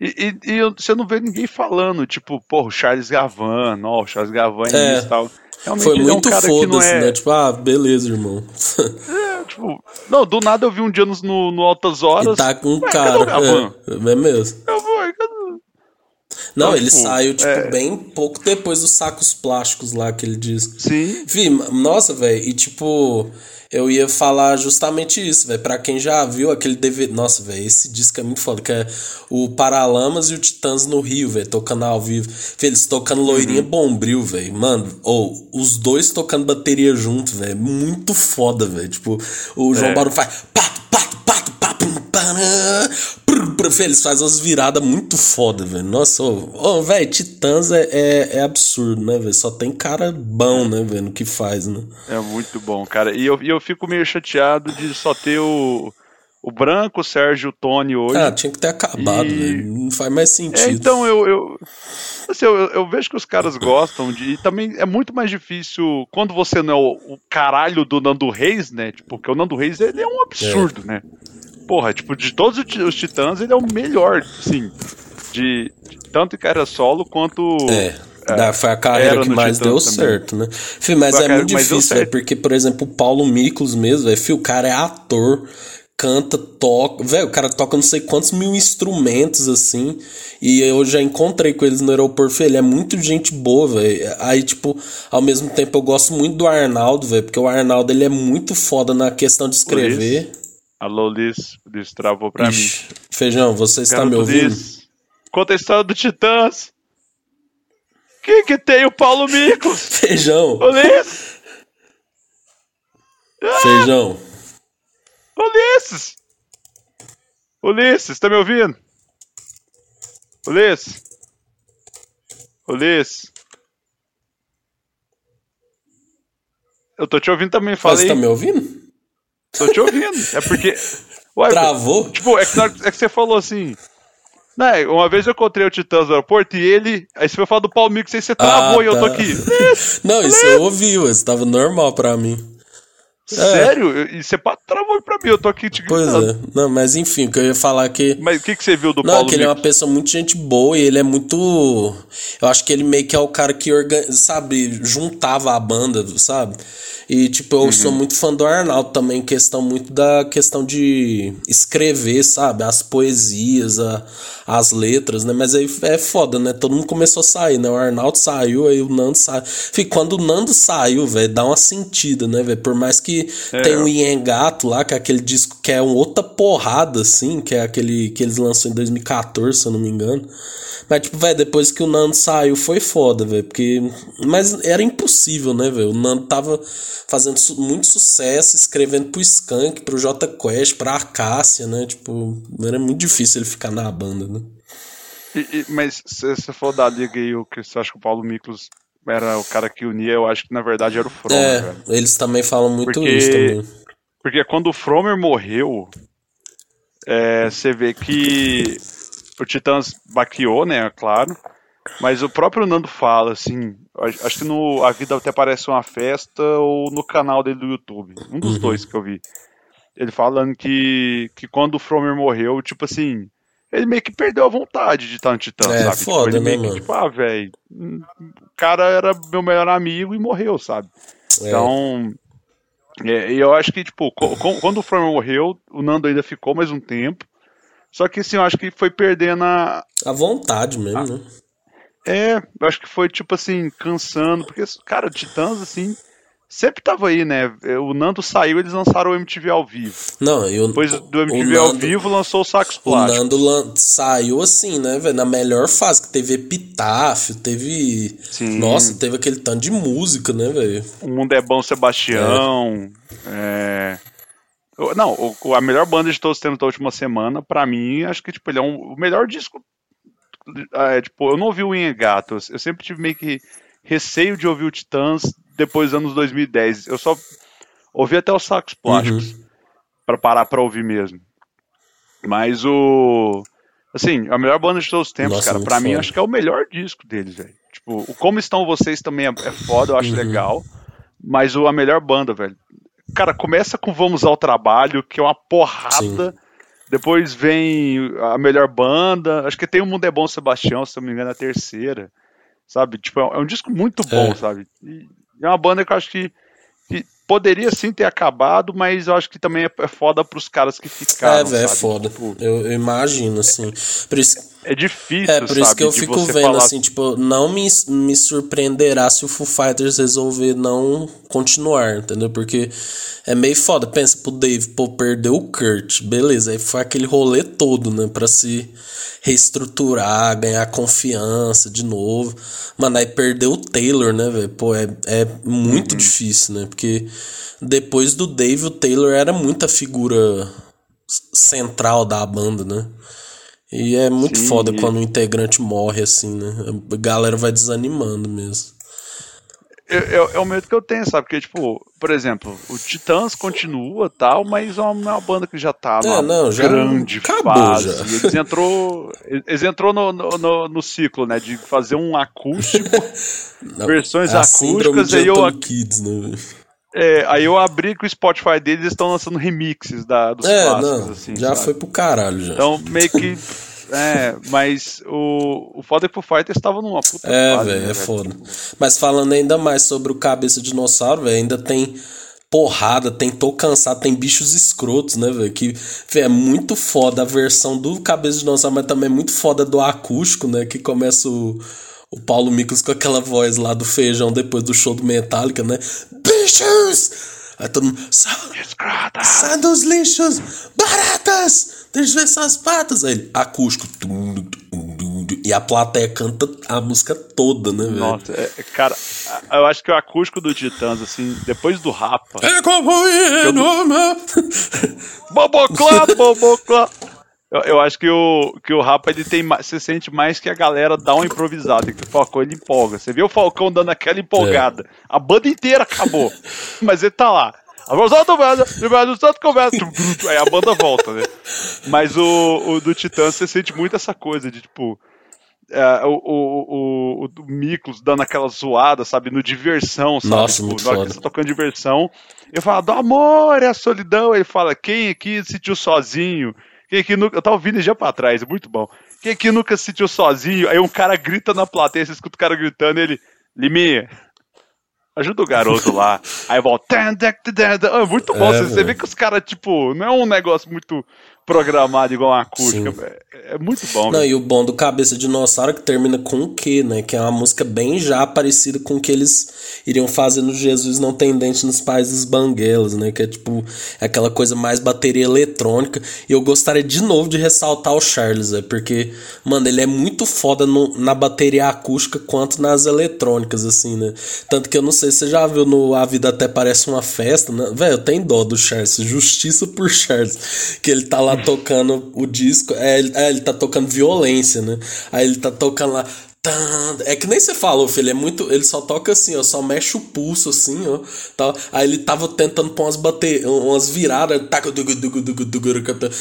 E, e, e, você não vê ninguém falando, tipo, porra, o Charles Gavan, ó, Charles Gavan é, e tal. Realmente Foi muito é um foda-se, é... né? Tipo, ah, beleza, irmão. É, tipo, não, do nada eu vi um dia no, no, no Altas Horas. E tá com um cara. É, é mesmo. Eu vou, cadê? Não, então, ele tipo, saiu, tipo, é... bem pouco depois dos sacos plásticos lá que ele diz. Sim. Vi, nossa, velho, e tipo, eu ia falar justamente isso, velho. Pra quem já viu aquele DVD. Nossa, velho, esse disco é muito foda. Que é o Paralamas e o Titãs no Rio, velho. Tocando ao vivo. Eles tocando loirinha uhum. bombril, velho. Mano, ou oh, os dois tocando bateria junto, velho. Muito foda, velho. Tipo, o João é. Barão faz. Pato, pato, pato, pato, eles fazem umas viradas muito foda, velho. Nossa, ô, oh, velho, Titãs é, é, é, absurdo, né, velho? Só tem cara bom, né, velho, no que faz, né? É muito bom, cara. E eu, e eu fico meio chateado de só ter o, o Branco, o Sérgio, o Tony hoje. Ah, tinha que ter acabado, e... Não faz mais sentido. É, então eu. eu... Assim, eu, eu, vejo que os caras gostam de. E também é muito mais difícil quando você não é o, o caralho do Nando Reis, né? Tipo, porque o Nando Reis ele é um absurdo, é. né? Porra, tipo, de todos os titãs, ele é o melhor, sim. De, de tanto em carreira solo quanto. É. É, foi a carreira que mais deu também. certo, né? Fih, mas é muito difícil, é porque, por exemplo, o Paulo Miklos mesmo, é, o cara é ator, canta, toca. Velho, o cara toca não sei quantos mil instrumentos, assim. E eu já encontrei com eles no aeroporto. Ele é muito gente boa, velho. Aí, tipo, ao mesmo tempo eu gosto muito do Arnaldo, velho. Porque o Arnaldo ele é muito foda na questão de escrever. Liz. Alô, Liz. Liz travou pra Ixi. mim. Feijão, você está me ouvindo? Liz. Conta a história do Titãs. Que que tem o Paulo Micos? Feijão. Ulisses. Ah! Feijão. Ulisses. Ulisses, tá me ouvindo? Ulisses. Ulisses. Eu tô te ouvindo também, falei. Você tá me ouvindo? Tô te ouvindo. É porque. Ué, Travou? Tipo, é que, é que você falou assim. Né, uma vez eu encontrei o Titãs no aeroporto e ele. Aí você foi falar do aí você travou ah, e eu tô tá. aqui. Não, isso eu ouvi, isso tava normal pra mim. É. Sério? É. E você travou pra mim, eu tô aqui te. Pois é. Não, mas enfim, o que eu ia falar que. Mas o que, que você viu do Não, Paulo? Não, que ele é uma pessoa muito gente boa e ele é muito. Eu acho que ele meio que é o cara que, organ... sabe, juntava a banda, sabe? E, tipo, eu uhum. sou muito fã do Arnaldo também, questão muito da questão de escrever, sabe? As poesias, a, as letras, né? Mas aí é foda, né? Todo mundo começou a sair, né? O Arnaldo saiu, aí o Nando saiu. Fih, quando o Nando saiu, velho, dá uma sentida, né, velho? Por mais que é. tenha o Ian Gato lá, que é aquele disco que é uma outra porrada, assim, que é aquele que eles lançam em 2014, se eu não me engano. Mas, tipo, velho, depois que o Nando saiu, foi foda, velho. Porque. Mas era impossível, né, velho? O Nando tava fazendo su muito sucesso, escrevendo pro Skank, pro J Quest, pra Acácia, né? Tipo, era muito difícil ele ficar na banda, né? E, e, mas se você for da liga aí, o que você acha que o Paulo Miklos era o cara que unia, eu acho que na verdade era o Fromer. É, eles também falam muito porque, isso também. Porque quando o Fromer morreu, é, você vê que o Titãs baqueou, né, claro. Mas o próprio Nando fala, assim, acho que no A Vida até parece uma festa ou no canal dele do YouTube. Um dos uhum. dois que eu vi. Ele falando que, que quando o Fromer morreu, tipo assim, ele meio que perdeu a vontade de estar no Titã, é, sabe? Foda, tipo, ele né, meio que, tipo, ah, velho, o cara era meu melhor amigo e morreu, sabe? É. Então, é, eu acho que, tipo, quando o Fromer morreu, o Nando ainda ficou mais um tempo. Só que assim, eu acho que foi perdendo a. A vontade mesmo, a... né? É, eu acho que foi tipo assim, cansando, porque, cara, Titãs, assim, sempre tava aí, né? O Nando saiu, eles lançaram o MTV ao vivo. Não, e o, Depois do MTV Nando, ao vivo lançou o Sax Plástico. O Nando lan saiu assim, né, velho? Na melhor fase, que teve Epitáfio, teve. Sim. Nossa, teve aquele tanto de música, né, velho? O Mundo é Bom Sebastião. É. é... Não, o, a melhor banda de todos os tempos da última semana, pra mim, acho que tipo, ele é um, o melhor disco. É, tipo, eu não ouvi o Engatos, eu sempre tive meio que receio de ouvir o Titãs depois dos anos 2010. Eu só ouvi até os sacos plásticos uhum. para parar para ouvir mesmo. Mas o assim, a melhor banda de todos os tempos, Nossa, cara, para mim acho que é o melhor disco deles, velho. Tipo, o Como Estão Vocês também é, é foda, eu acho uhum. legal. Mas o, a melhor banda, velho. Cara, começa com Vamos ao Trabalho, que é uma porrada. Sim. Depois vem a melhor banda. Acho que tem o Mundo é Bom Sebastião, se não me engano, a terceira. Sabe? Tipo, é um é disco muito bom, é. sabe? E, é uma banda que eu acho que, que poderia sim ter acabado, mas eu acho que também é, é foda pros caras que ficaram. É, velho, é foda. Tipo, eu, eu, imagino, assim. Por isso, é difícil, É, por isso sabe, que eu fico vendo, falar... assim, tipo, não me, me surpreenderá se o Foo Fighters resolver não continuar, entendeu? Porque é meio foda. Pensa pro Dave, pô, perdeu o Kurt, beleza. Aí foi aquele rolê todo, né, pra se reestruturar, ganhar confiança de novo. Mano, aí perdeu o Taylor, né, velho? Pô, é, é muito uhum. difícil, né? Porque depois do Dave, o Taylor era muita figura central da banda, né? E é muito Sim, foda quando um integrante morre assim, né? A galera vai desanimando mesmo. é, o medo que eu tenho, sabe? Porque, tipo, por exemplo, o Titãs continua tal, mas é uma, banda que já tá é, não, já grande fase. Já. Eles entrou, eles entrou no, no, no, ciclo, né? De fazer um acústico, não, versões é acústicas, aí eu. Kids, né? É, aí eu abri que o Spotify deles estão lançando remixes da, dos é, clássicos, não, assim, Já sabe? foi pro caralho, já. Então, meio que é, mas o, o foda é que o Fighters estava numa puta É, velho, né, é foda. Mas falando ainda mais sobre o Cabeça Dinossauro, velho, ainda tem porrada, tem Tô Cansado, tem bichos escrotos, né, velho? Que véio, é muito foda a versão do Cabeça Dinossauro, mas também é muito foda do acústico, né? Que começa o, o Paulo Miklos com aquela voz lá do feijão depois do show do Metallica, né? Bichos! Aí todo mundo. Sai dos lixos! Baratas! Deixa eu ver essas patas. Aí ele, acústico. E a plateia canta a música toda, né, velho? Nossa, é, é, cara, eu acho que o acústico do Titãs, assim, depois do Rapa. É como eu... Boboclá, boboclá. Eu, eu, acho que o, que o Rapa ele tem você sente mais que a galera dá uma improvisada, que o Falcão ele empolga. Você vê o Falcão dando aquela empolgada. É. A banda inteira acabou. mas ele tá lá. Aí a banda volta, né? Mas o, o do Titã você sente muito essa coisa de tipo. É, o, o, o, o Miklos dando aquela zoada, sabe? No diversão, sabe? Nossa, tipo, muito tá tocando diversão, eu falo, do amor é a solidão. Ele fala, quem aqui se sentiu sozinho? Quem aqui nunca. Eu tava ouvindo já pra trás, muito bom. Quem aqui nunca se sentiu sozinho? Aí um cara grita na plateia, você escuta o cara gritando, ele. Liminha, ajuda o garoto lá. Aí volta. É muito bom. É, você, você vê que os caras, tipo, não é um negócio muito programado igual uma acústica. É, é, muito bom. Não, e o bom do Cabeça Dinossauro que termina com o quê, né? Que é uma música bem já parecida com o que eles iriam fazer no Jesus Não Tem Dente nos Países Banguelas, né? Que é tipo é aquela coisa mais bateria eletrônica. E eu gostaria de novo de ressaltar o Charles, é porque, mano, ele é muito foda no, na bateria acústica quanto nas eletrônicas, assim, né? Tanto que eu não sei se você já viu no A Vida Até Parece Uma Festa, né? Velho, eu tenho dó do Charles, justiça por Charles. Que ele tá lá tocando o disco. É, é, ele tá tocando violência, né? Aí ele tá tocando lá. É que nem você falou, filho, é muito. Ele só toca assim, ó, só mexe o pulso assim, ó. Tá? Aí ele tava tentando pôr umas bater, umas viradas.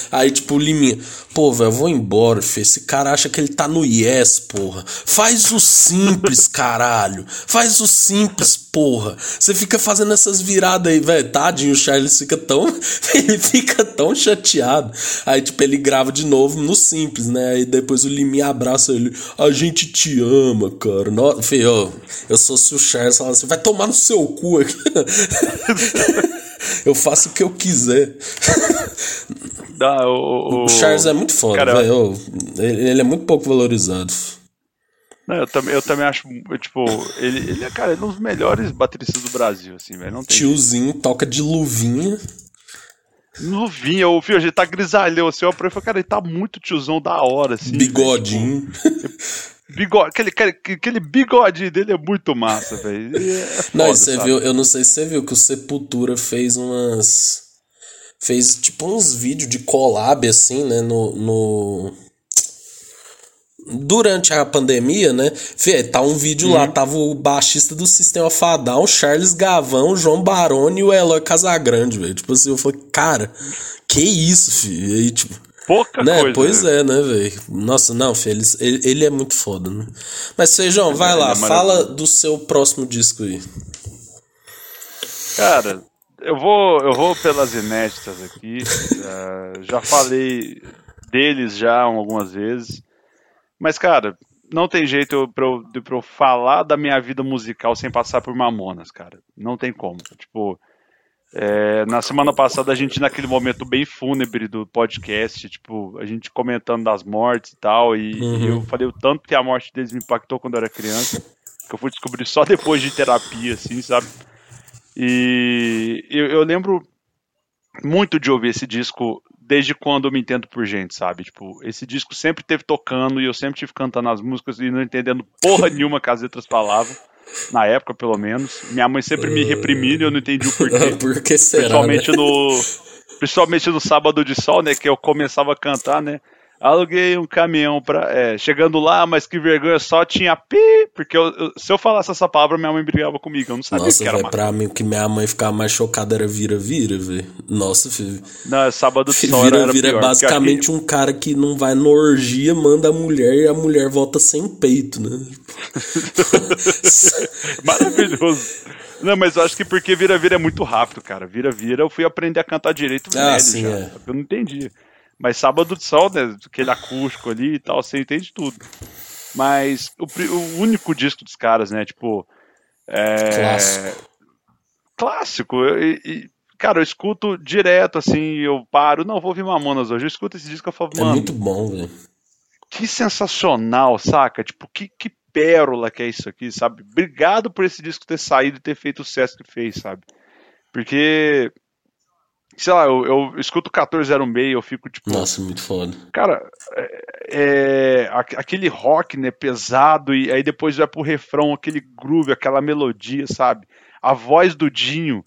Aí, tipo, o Liminha, pô, velho, eu vou embora, filho. Esse cara acha que ele tá no Yes, porra. Faz o simples, caralho. Faz o simples, porra. Você fica fazendo essas viradas aí, velho. Tadinho, o Charles fica tão. ele fica tão chateado. Aí, tipo, ele grava de novo no simples, né? Aí depois o Liminha abraça ele. A gente te ama, cara. No, filho, eu sou se o Charles fala assim, vai tomar no seu cu aqui. eu faço o que eu quiser. O, o, o Charles é muito foda, cara, velho. Ele, ele é muito pouco valorizado. Não, eu também, eu também acho, tipo, ele, ele é, cara, ele é um dos melhores bateristas do Brasil, assim, velho. Tiozinho, jeito. toca de luvinha. Luvinha, o filho, a gente tá grisalhão, assim, eu falei, cara, ele tá muito tiozão da hora, assim. Bigodinho. Tipo, Bigode, aquele, aquele bigode dele é muito massa, velho. É não, você viu, eu não sei se você viu que o Sepultura fez umas. Fez tipo uns vídeos de collab, assim, né? No. no... Durante a pandemia, né? Fê, tá um vídeo uhum. lá, tava o baixista do Sistema Fadal, Charles Gavão, João Baroni e o Eloy Casagrande, velho. Tipo assim, eu falei, cara, que isso, filho? E aí, tipo, pouca né? coisa. Pois né? é, né, velho? Nossa, não, filho, ele, ele é muito foda, né? Mas, Feijão, vai lá, é fala do seu próximo disco aí. Cara, eu vou, eu vou pelas inéditas aqui. uh, já falei deles já algumas vezes. Mas, cara, não tem jeito pra eu, pra eu falar da minha vida musical sem passar por Mamonas, cara. Não tem como. Tipo, é, na semana passada, a gente, naquele momento bem fúnebre do podcast, tipo, a gente comentando das mortes e tal, e, uhum. e eu falei o tanto que a morte deles me impactou quando eu era criança, que eu fui descobrir só depois de terapia, assim, sabe? E eu, eu lembro muito de ouvir esse disco desde quando eu me entendo por gente, sabe? Tipo, esse disco sempre teve tocando e eu sempre tive cantando as músicas e não entendendo porra nenhuma que as letras falavam na época pelo menos. Minha mãe sempre me reprimindo e eu não entendi o porquê. Por que será, Principalmente né? no principalmente no sábado de sol, né, que eu começava a cantar, né? Aluguei um caminhão pra. É, chegando lá, mas que vergonha, só tinha pi, porque eu, eu, se eu falasse essa palavra, minha mãe brigava comigo, eu não sabia Nossa, que era uma... pra mim o que minha mãe ficava mais chocada era vira-vira, velho. Nossa, filho. Não, é sábado de sol era Vira-vira é basicamente um cara que não vai na orgia, manda a mulher e a mulher volta sem peito, né? Maravilhoso. Não, mas eu acho que porque vira-vira é muito rápido, cara. Vira-vira eu fui aprender a cantar direito Ah, velho sim, já. é. Eu não entendi. Mas sábado de sol, né? Aquele acústico ali e tal, você entende tudo. Mas o, o único disco dos caras, né? Tipo. É... Clássico. Clássico. E- e, cara, eu escuto direto, assim, eu paro. Não, vou ouvir Mamonas hoje. Eu escuto esse disco e eu falo, É mano, muito bom, velho. que sensacional, saca? Tipo, que, que pérola que é isso aqui, sabe? Obrigado por esse disco ter saído e ter feito o sucesso que fez, sabe? Porque, sei lá, eu, eu escuto 1406, eu fico tipo, Nossa, muito foda. cara, é, é, aqu- aquele rock, né, pesado, e aí depois vai pro refrão, aquele groove, aquela melodia, sabe? A voz do Dinho.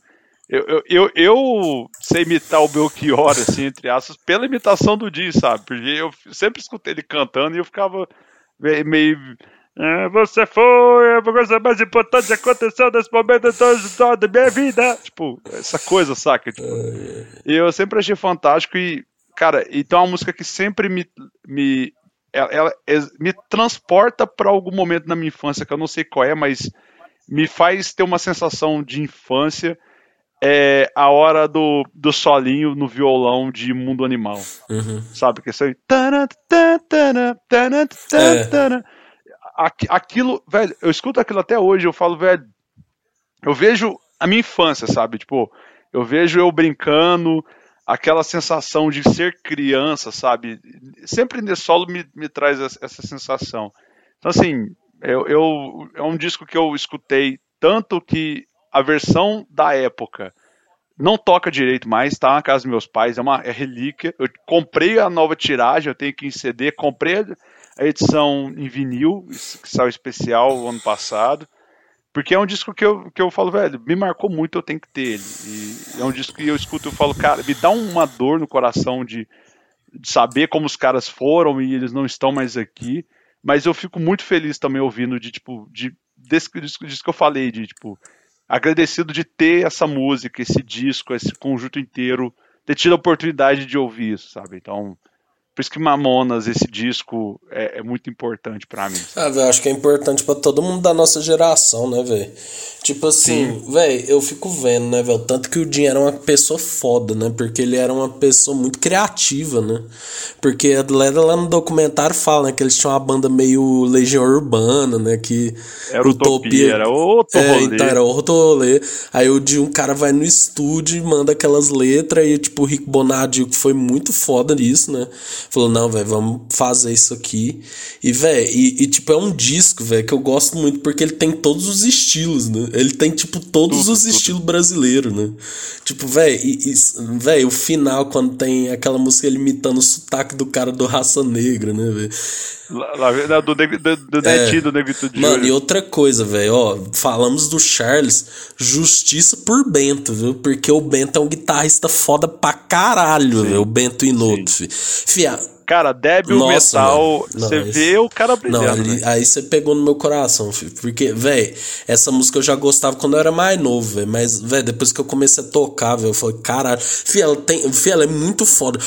Eu, eu, eu, eu sei imitar o Belchior, assim, entre aspas, pela imitação do Dinho, sabe? Porque eu sempre escutei ele cantando e eu ficava me- meio. "Ah, você foi a coisa mais importante que aconteceu nesse momento de toda da minha vida. Tipo, essa coisa, saca? Tipo, e eu sempre achei fantástico e, cara, e tem uma música que sempre me, me, ela, ela me transporta para algum momento na minha infância, que eu não sei qual é, mas me faz ter uma sensação de infância. É a hora do, do solinho no violão de Mundo Animal. Uhum. Sabe? Que é isso aí. É. Aquilo, velho, eu escuto aquilo até hoje, eu falo, velho, eu vejo a minha infância, sabe? Tipo, eu vejo eu brincando, aquela sensação de ser criança, sabe? Sempre nesse solo me, me traz essa, essa sensação. Então, assim, eu, eu- é um disco que eu escutei tanto que a versão da época não toca direito mais, tá na casa dos meus pais, é uma é relíquia. Eu comprei a nova tiragem, eu tenho que em CD, comprei a edição em vinil, que saiu especial ano passado. Porque é um disco que eu, que eu falo, velho, me marcou muito, eu tenho que ter ele. E é um disco que eu escuto e falo, cara, me dá uma dor no coração de, de saber como os caras foram e eles não estão mais aqui. Mas eu fico muito feliz também ouvindo de, tipo, de, desse disco que eu falei, de, tipo, agradecido de ter essa música, esse disco, esse conjunto inteiro, ter tido a oportunidade de ouvir isso, sabe? Então, por isso que Mamonas, esse disco, é, é muito importante pra mim. Ah, velho, acho que é importante pra todo mundo da nossa geração, né, velho? Tipo assim, velho, eu fico vendo, né, velho? Tanto que o Jim era uma pessoa foda, né? Porque ele era uma pessoa muito criativa, né? Porque a galera lá no documentário fala, né, que eles tinham uma banda meio Legião Urbana, né? Que Era Utopia, era outro é, rolê. então era outro rolê. Aí o de um cara vai no estúdio e manda aquelas letras e tipo o Rick Bonadio, que foi muito foda nisso, né? Falou, não, velho, vamos fazer isso aqui. E, velho, e, e, tipo, é um disco, velho, que eu gosto muito porque ele tem todos os estilos, né? Ele tem, tipo, todos Tudo, os tudo. estilos brasileiros, né? Tipo, velho, e, e, velho, o final, quando tem aquela música ele imitando o sotaque do cara do Raça Negra, né, velho? Lá, do, do, do netinho do Negrito de É. Mano, e outra coisa, velho, ó, falamos do Charles, justiça por Bento, viu? Porque o Bento é um guitarrista foda pra caralho, velho, o Bento Inoto, fi. Fia, Cara, débil Nossa, metal. Não, você esse- vê o cara não, brilhando. ali- né? aí você pegou no meu coração, fi, porque, velho, essa música eu já gostava quando eu era mais novo, velho, mas, velho, depois que eu comecei a tocar, velho, eu falei, caralho, fia, ela, tem, fia, ela é muito foda.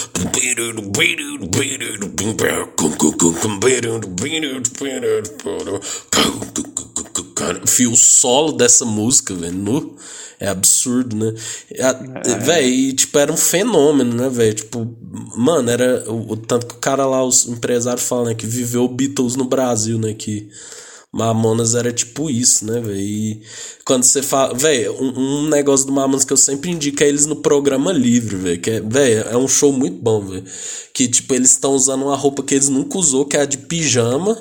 Fio, o solo dessa música, velho, nu, é absurdo, né? Velho, e tipo, era um fenômeno, né, velho? Tipo, mano, era o, o tanto que o cara lá, os empresários falam, né, que viveu Beatles no Brasil, né, que Mamonas era tipo isso, né, velho? E quando você fala, velho, um, um negócio do Mamonas que eu sempre indico é eles no programa livre, velho, que é, é um show muito bom, velho. Que tipo, eles estão usando uma roupa que eles nunca usou, que é a de pijama.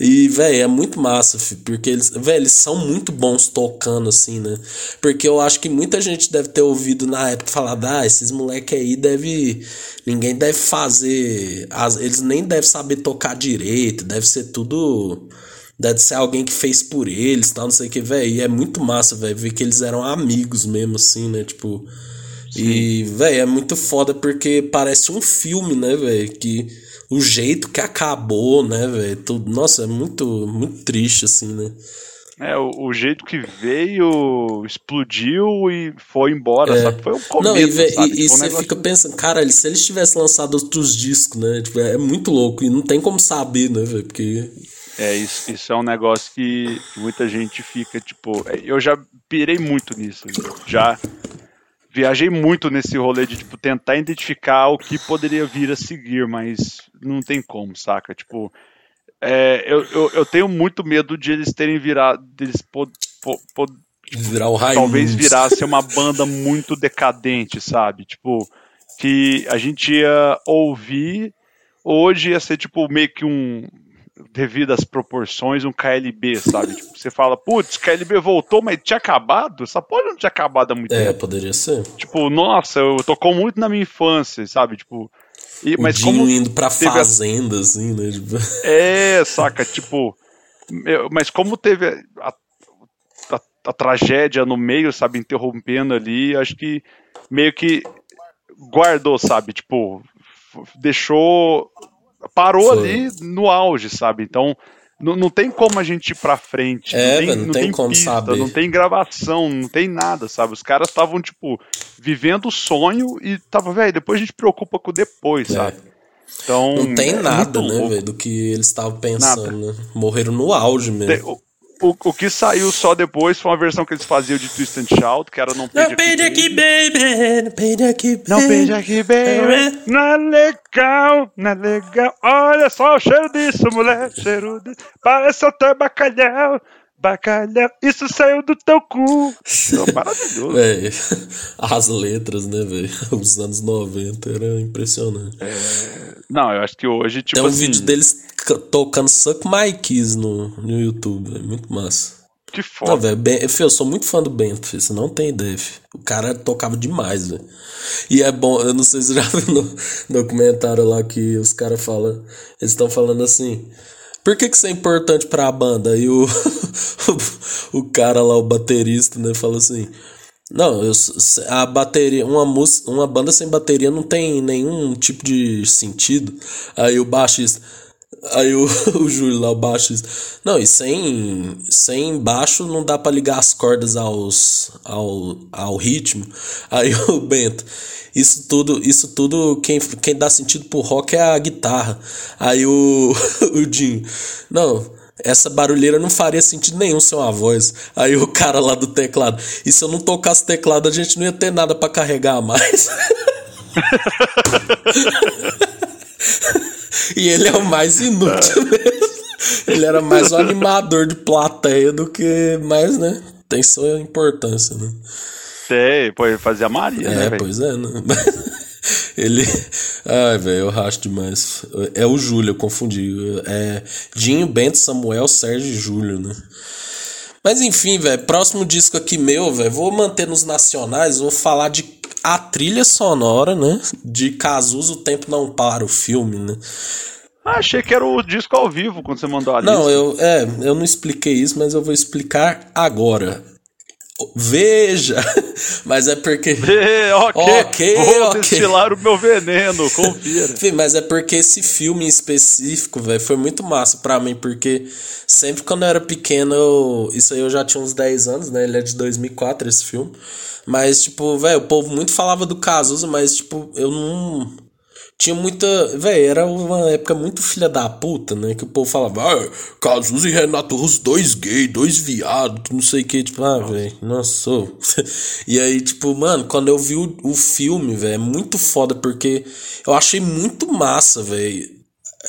E, velho, é muito massa, fi, porque eles, velho, eles são muito bons tocando assim, né? Porque eu acho que muita gente deve ter ouvido na época falar, ah, esses moleque aí deve ninguém deve fazer, as, eles nem devem saber tocar direito, deve ser tudo Deve ser alguém que fez por eles, tal, não sei o que, velho. E é muito massa, velho, ver que eles eram amigos mesmo, assim, né? Tipo. E, velho, é muito foda porque parece um filme, né, velho? Que o jeito que acabou, né, velho? Tudo, nossa, é muito, muito triste, assim, né? É, o, o, jeito que veio, explodiu e foi embora, é. sabe? Foi um começo, Não, e, véio, sabe? E, e você fica pensando, cara, se eles tivessem lançado outros discos, né? Tipo, é muito louco e não tem como saber, né, velho? Porque... É, isso, isso é um negócio que muita gente fica, tipo... É, eu já pirei muito nisso, já viajei muito nesse rolê de tipo, tentar identificar o que poderia vir a seguir, mas não tem como, saca? Tipo, é, eu, eu, eu, tenho muito medo de eles terem virado. Deles pod, pod, pod, Virar o Talvez virasse uma banda muito decadente, sabe? Tipo, que a gente ia ouvir. Hoje ia ser tipo meio que um devido às proporções, um KLB, sabe? Tipo, você fala, putz, KLB voltou, mas tinha acabado? Essa porra não tinha acabado há muito é, tempo. É, poderia ser. Tipo, nossa, eu tocou muito na minha infância, sabe? Tipo. E, o mas Dinho como indo pra fazenda, a... assim, né? Tipo... É, saca, tipo. Mas como teve a, a, a tragédia no meio, sabe, interrompendo ali, acho que meio que guardou, sabe? Tipo, deixou parou Foi. ali no auge, sabe? Então, não, não tem como a gente ir pra frente. É, não tem, não, não tem, tem como pista, saber. Não tem gravação, não tem nada, sabe? Os caras estavam, tipo, vivendo o sonho e tava, velho, depois a gente preocupa com o depois, é. sabe? Então, não tem é nada, né, velho, do que eles estavam pensando. Né? Morreram no auge mesmo. O, o que saiu só depois foi uma versão que eles faziam de Twist and Shout, que era Não Peide, não peide aqui, baby. Não peide aqui, baby. Não peide aqui, baby. Não é legal, não é legal. Olha só o cheiro disso, mulher. Cheiro de... Parece até bacalhau. Bacalhau, isso saiu do teu cu. É maravilhoso. Véi, as letras, né, velho? Os anos 90 era impressionante. É... Não, eu acho que hoje, tipo Tem um assim... vídeo deles tocando Suck My Keys no, no YouTube, é muito massa. Que foda. Não, velho, eu sou muito fã do Bento, filho, você não tem ideia, filho. O cara tocava demais, velho. E é bom, eu não sei se você já viu no documentário lá que os caras falam, eles estão falando assim, por que, que isso é importante pra banda? E o, o, cara lá, o baterista, né, fala assim: Não, eu, a bateria, uma, música, uma banda sem bateria não tem nenhum tipo de sentido. Aí o baixista. Aí o, o Júlio lá, o baixista. Não, e sem, sem baixo não dá para ligar as cordas aos, ao, ao ritmo. Aí o Bento. Isso tudo, isso tudo quem, quem dá sentido pro rock é a guitarra. Aí o, o Dinho, não, essa barulheira não faria sentido nenhum sem uma voz. Aí o cara lá do teclado, e se eu não tocasse teclado a gente não ia ter nada para carregar mais. e ele é o mais inútil mesmo. Ele era mais um animador de plateia do que mais, né? Tem sua importância, né? Sei, pô, ele fazia Maria, é, né? Pois é, né? Ele. Ai, velho, eu racho demais. É o Júlio, eu confundi. É Dinho, Bento, Samuel, Sérgio e Júlio, né? Mas enfim, velho, próximo disco aqui meu, velho, vou manter nos nacionais, vou falar de a trilha sonora, né? De Cazuza, O Tempo Não Para, o filme, né? Ah, achei que era o disco ao vivo quando você mandou a lista. Não, eu, é, eu não expliquei isso, mas eu vou explicar agora. Veja! Mas é porque. Vê, ok, ok. Vou okay. destilar o meu veneno, confira. Mas é porque esse filme em específico, velho, foi muito massa pra mim, porque sempre quando eu era pequeno, eu... isso aí eu já tinha uns 10 anos, né? Ele é de 2004, esse filme. Mas, tipo, velho, o povo muito falava do Cazuza, mas, tipo, eu não tinha muita. Véi, era uma época muito filha da puta, né? Que o povo falava, ah, Cazuza e Renato Russo, dois gays, dois viados, não sei o que. Tipo, ah, velho, nossa. e aí, tipo, mano, quando eu vi o, o filme, velho, é muito foda, porque eu achei muito massa, velho.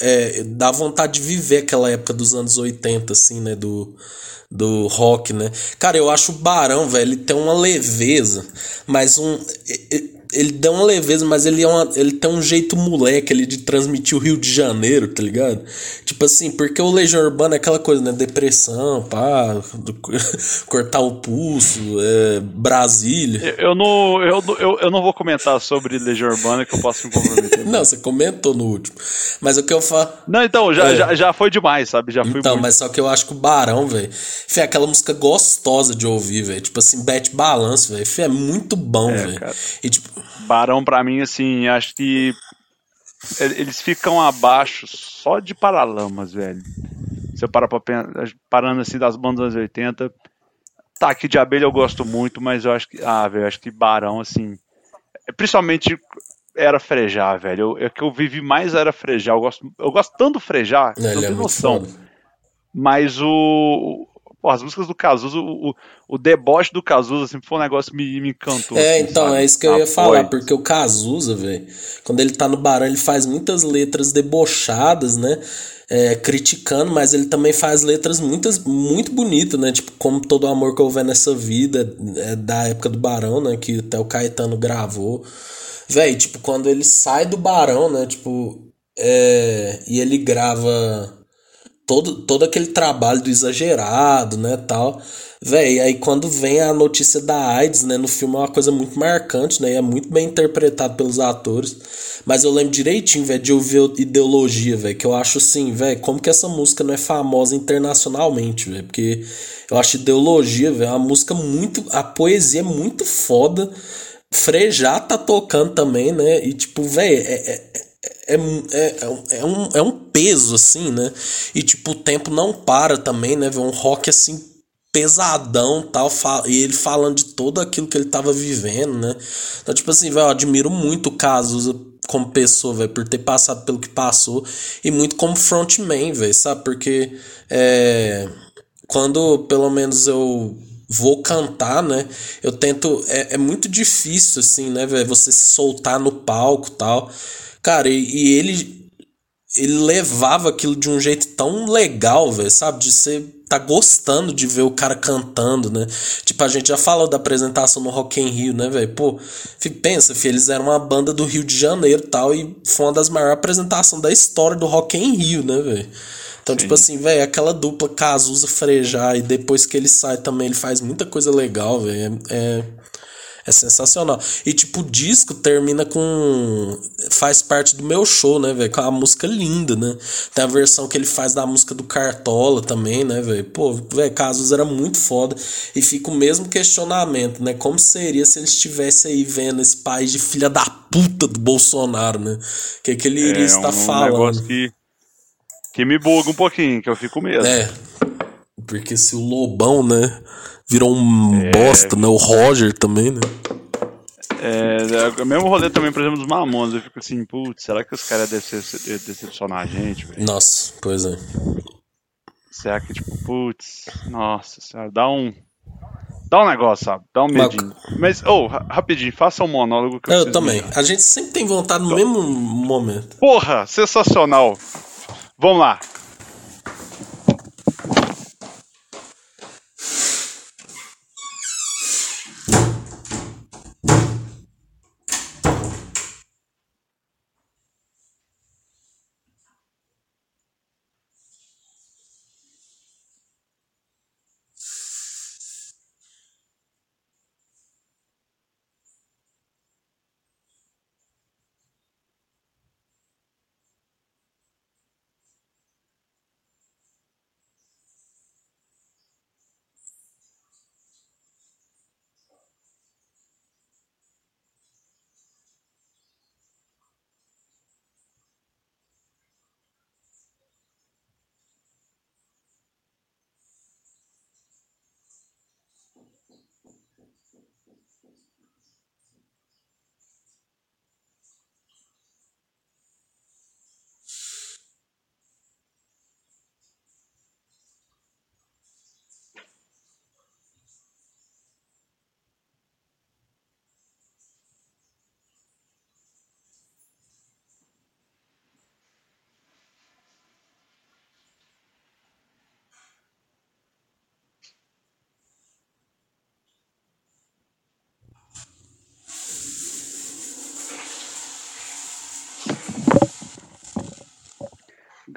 É, dá vontade de viver aquela época dos anos 80, assim, né? Do, do rock, né? Cara, eu acho o Barão, velho, ele tem uma leveza, mas um ele dá uma leveza, mas ele, é uma, ele tem um jeito moleque ali de transmitir o Rio de Janeiro, tá ligado? Tipo assim, porque o Legião Urbana é aquela coisa, né? Depressão, pá, cortar o pulso, é, Brasília. Eu não, eu, eu, eu não vou comentar sobre Legião Urbana que eu posso me comprometer. não, você comentou no último. Mas o que eu falo. Não, então, já, é. já, já foi demais, sabe? Já foi Então, muito. mas só que eu acho que o Barão, velho, é aquela música gostosa de ouvir, velho. Tipo assim, Bet Balanço, velho. É muito bom, é, velho. E tipo. Barão, pra mim, assim, acho que eles ficam abaixo só de Paralamas, velho. Você para pra pensar, parando assim das bandas 80. Tá, aqui de abelha eu gosto muito, mas eu acho que. Ah, velho, acho que Barão, assim. Principalmente era frejar, velho. Eu, é que eu vivi mais era frejar. Eu gosto, eu gosto tanto do frejar, não, não tem é noção. Mas o, Pô, as músicas do Cazuza, o, o deboche do Cazuza sempre assim, foi um negócio que me, me encantou. É, assim, então, sabe? é isso que eu ia falar, porque o Cazuza, velho, quando ele tá no Barão, ele faz muitas letras debochadas, né? É, criticando, mas ele também faz letras muitas, muito bonitas, né? Tipo, como todo o amor que houver nessa vida, é da época do Barão, né? Que até o Caetano gravou. Véi, tipo, quando ele sai do Barão, né? Tipo, é, e ele grava todo, todo aquele trabalho do exagerado, né, tal. Véi, aí quando vem a notícia da AIDS, né, no filme é uma coisa muito marcante, né, e é muito bem interpretado pelos atores. Mas eu lembro direitinho, velho, de ouvir ideologia, velho, que eu acho assim, velho, como que essa música não é famosa internacionalmente, velho, porque eu acho ideologia, velho, é uma música muito, a poesia é muito foda. Frejá tá tocando também, né, e tipo, velho, é, é é, é, é, um, é um peso, assim, né? E, tipo, o tempo não para também, né? Um rock, assim, pesadão tal, e ele falando de tudo aquilo que ele tava vivendo, né? Então, tipo assim, velho, eu admiro muito o Cazuza como pessoa, velho, por ter passado pelo que passou, e muito como frontman, velho, sabe? Porque é, quando, pelo menos, eu vou cantar, né? Eu tento. É, é muito difícil, assim, né, velho? Você se soltar no palco tal. Cara, e, e ele ele levava aquilo de um jeito tão legal, velho, sabe? De você tá gostando de ver o cara cantando, né? Tipo, a gente já falou da apresentação no Rock in Rio, né, velho? Pô, pensa, filho, eles eram uma banda do Rio de Janeiro tal, e foi uma das maiores apresentações da história do Rock in Rio, né, velho? Então, Sim. tipo assim, velho, aquela dupla Cazuza Frejar, e depois que ele sai também, ele faz muita coisa legal, velho. É, é é sensacional. E tipo, o disco termina com. Faz parte do meu show, né, velho? Com a música linda, né? Tem a versão que ele faz da música do Cartola também, né, velho? Pô, velho, Casos era muito foda. E fica o mesmo questionamento, né? Como seria se ele estivesse aí vendo esse país de filha da puta do Bolsonaro, né? O que, que ele iria é, estar um falando? Negócio que, que me buga um pouquino, que eu fico mesmo. É. Porque se o Lobão, né? Virou um é... bosta, né? O Roger também, né? É, é, o mesmo rolê também, por exemplo, dos Mamonas. Eu fico assim, putz, será que os caras devem decepcionar a gente, velho? Nossa, pois é. Será que, tipo, putz, nossa senhora, dá um. Dá um negócio, sabe? Dá um medinho. Mas, ô, oh, rapidinho, faça um monólogo que eu Eu também. A gente sempre tem vontade no mesmo momento. Porra, sensacional. Vamos lá.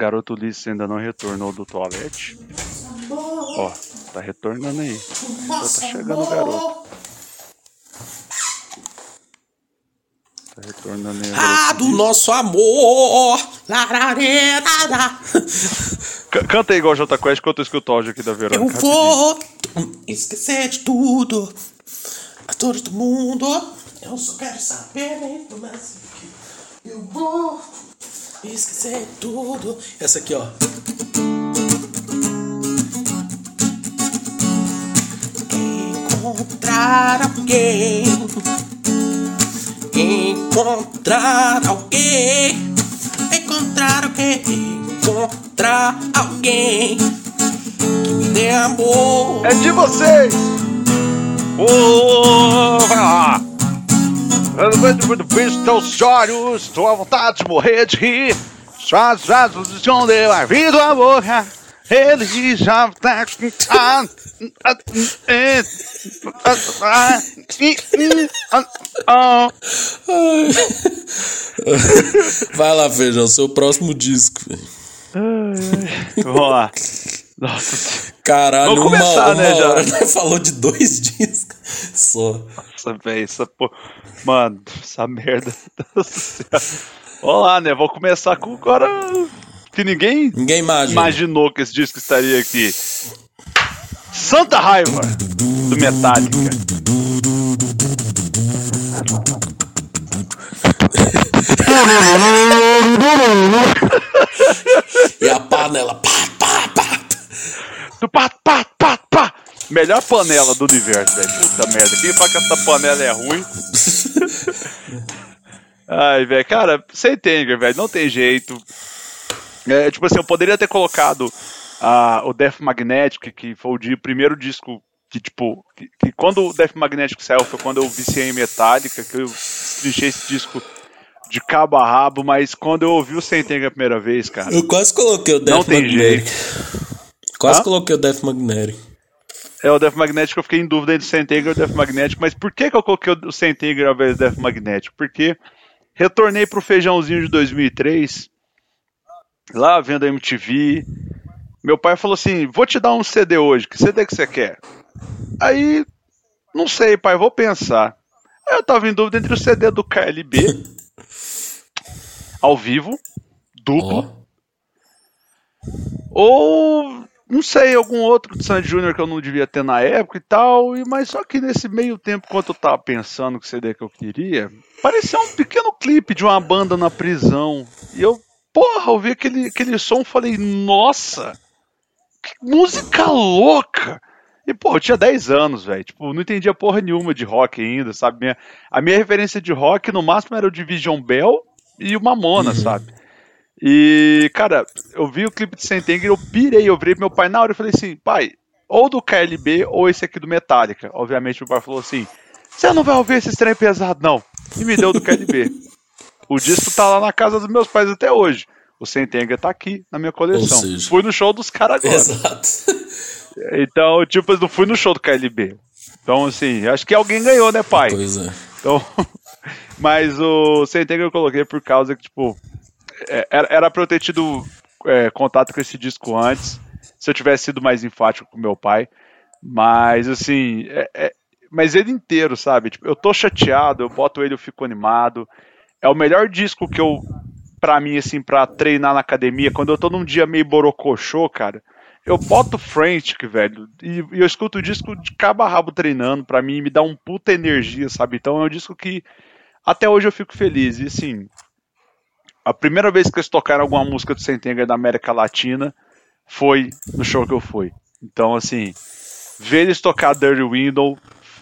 Garoto Ulisses ainda não retornou do toalete. Ó, tá retornando aí. Já tá chegando o garoto. Tá retornando aí. Ah, do nosso amor! Canta aí igual o Jota Quest que eu escuto o áudio aqui da Verônica. Eu vou esquecer de tudo. A todo mundo. Eu só quero saber muito mais. Eu vou esquecer tudo. Essa aqui, ó. Encontrar alguém. Encontrar alguém. Encontrar alguém. Encontrar alguém. Que me dê amor. É de vocês! Ô, vai lá! Bicho teus olhos, tô à vontade de morrer de rir. Suas asas de onde eu a vida a boca. Ele já tá. Ah, ah, eh, ah, ah, ah, ah. Vai lá, Feijão, seu próximo disco. Vamos lá. Nossa, Caralho, Vamos uma, começar, uma né, já? hora nós falou de dois discos só. Nossa, velho, essa porra. Mano, essa merda. Deus do céu. Vamos lá, né? Vou começar com agora. Que ninguém Ninguém imagina. imaginou que esse disco estaria aqui. Santa Raiva, do Metallica. E a panela. Pá. Do pá. Melhor panela do universo, velho. Puta merda. Quem fala que essa panela é ruim? Ai, velho, cara, sem Tanger, velho, não tem jeito. É, tipo assim, eu poderia ter colocado ah, o Death Magnetic, que foi o de- primeiro disco que, tipo, que, que quando o Death Magnetic saiu foi quando eu viciei em Metallica, que eu deixei esse disco de cabo a rabo, mas quando eu ouvi o Sem Tanger a primeira vez, cara, Eu quase coloquei o Death Não tem Magnetic. Quase Hã? coloquei o Death Magnetic. é o Death Magnetic, eu fiquei em dúvida entre o Tanger e o Death Magnetic, mas por que, que eu coloquei o Tanger ao invés do Death Magnetic? Porque retornei pro feijãozinho de 2003, lá vendo a MTV. Meu pai falou assim: Vou te dar um CD hoje, que CD que você quer? Aí, não sei, pai, vou pensar. Aí eu tava em dúvida entre o CD do KLB, ao vivo, duplo, Ó. ou não sei, algum outro de Sandy Júnior que eu não devia ter na época e tal, e mas só que nesse meio tempo, enquanto eu tava pensando que CD que eu queria, parecia um pequeno clipe de uma banda na prisão. E eu, porra, ouvi aquele, aquele som e falei, nossa, que música louca! E, pô, eu tinha 10 anos, velho. Tipo, não entendia porra nenhuma de rock ainda, sabe? Minha- a minha referência de rock, no máximo, era o Division Bell e o Mamona, sabe? E, cara, eu vi o clipe de Sentenger, eu pirei, eu virei pro meu pai na hora e falei assim, pai, ou do KLB ou esse aqui do Metallica. Obviamente meu pai falou assim, você não vai ouvir esse trem pesado, não. E me deu do KLB. o disco tá lá na casa dos meus pais até hoje. O Sentenger tá aqui na minha coleção. Seja- Fui no show dos caras agora. Exato. Então, tipo, eu não fui no show do KLB. Então, assim, acho que alguém ganhou, né, pai? Pois é. Então, mas o Sentenger eu coloquei por causa que, tipo, era, era pra eu ter tido é, contato com esse disco antes, se eu tivesse sido mais enfático com meu pai. Mas, assim, é- é- mas ele inteiro, sabe? Tipo, eu tô chateado, eu boto ele, eu fico animado. É o melhor disco que eu, pra mim, assim, pra treinar na academia, quando eu tô num dia meio borocochô, cara. Eu boto Frantic, velho, e, e eu escuto o disco de cabo a rabo treinando, pra mim me dá um puta energia, sabe? Então é um disco que até hoje eu fico feliz. E assim, a primeira vez que eles tocaram alguma música do Sentenger da América Latina foi no show que eu fui. Então, assim, ver eles tocar Dirty Window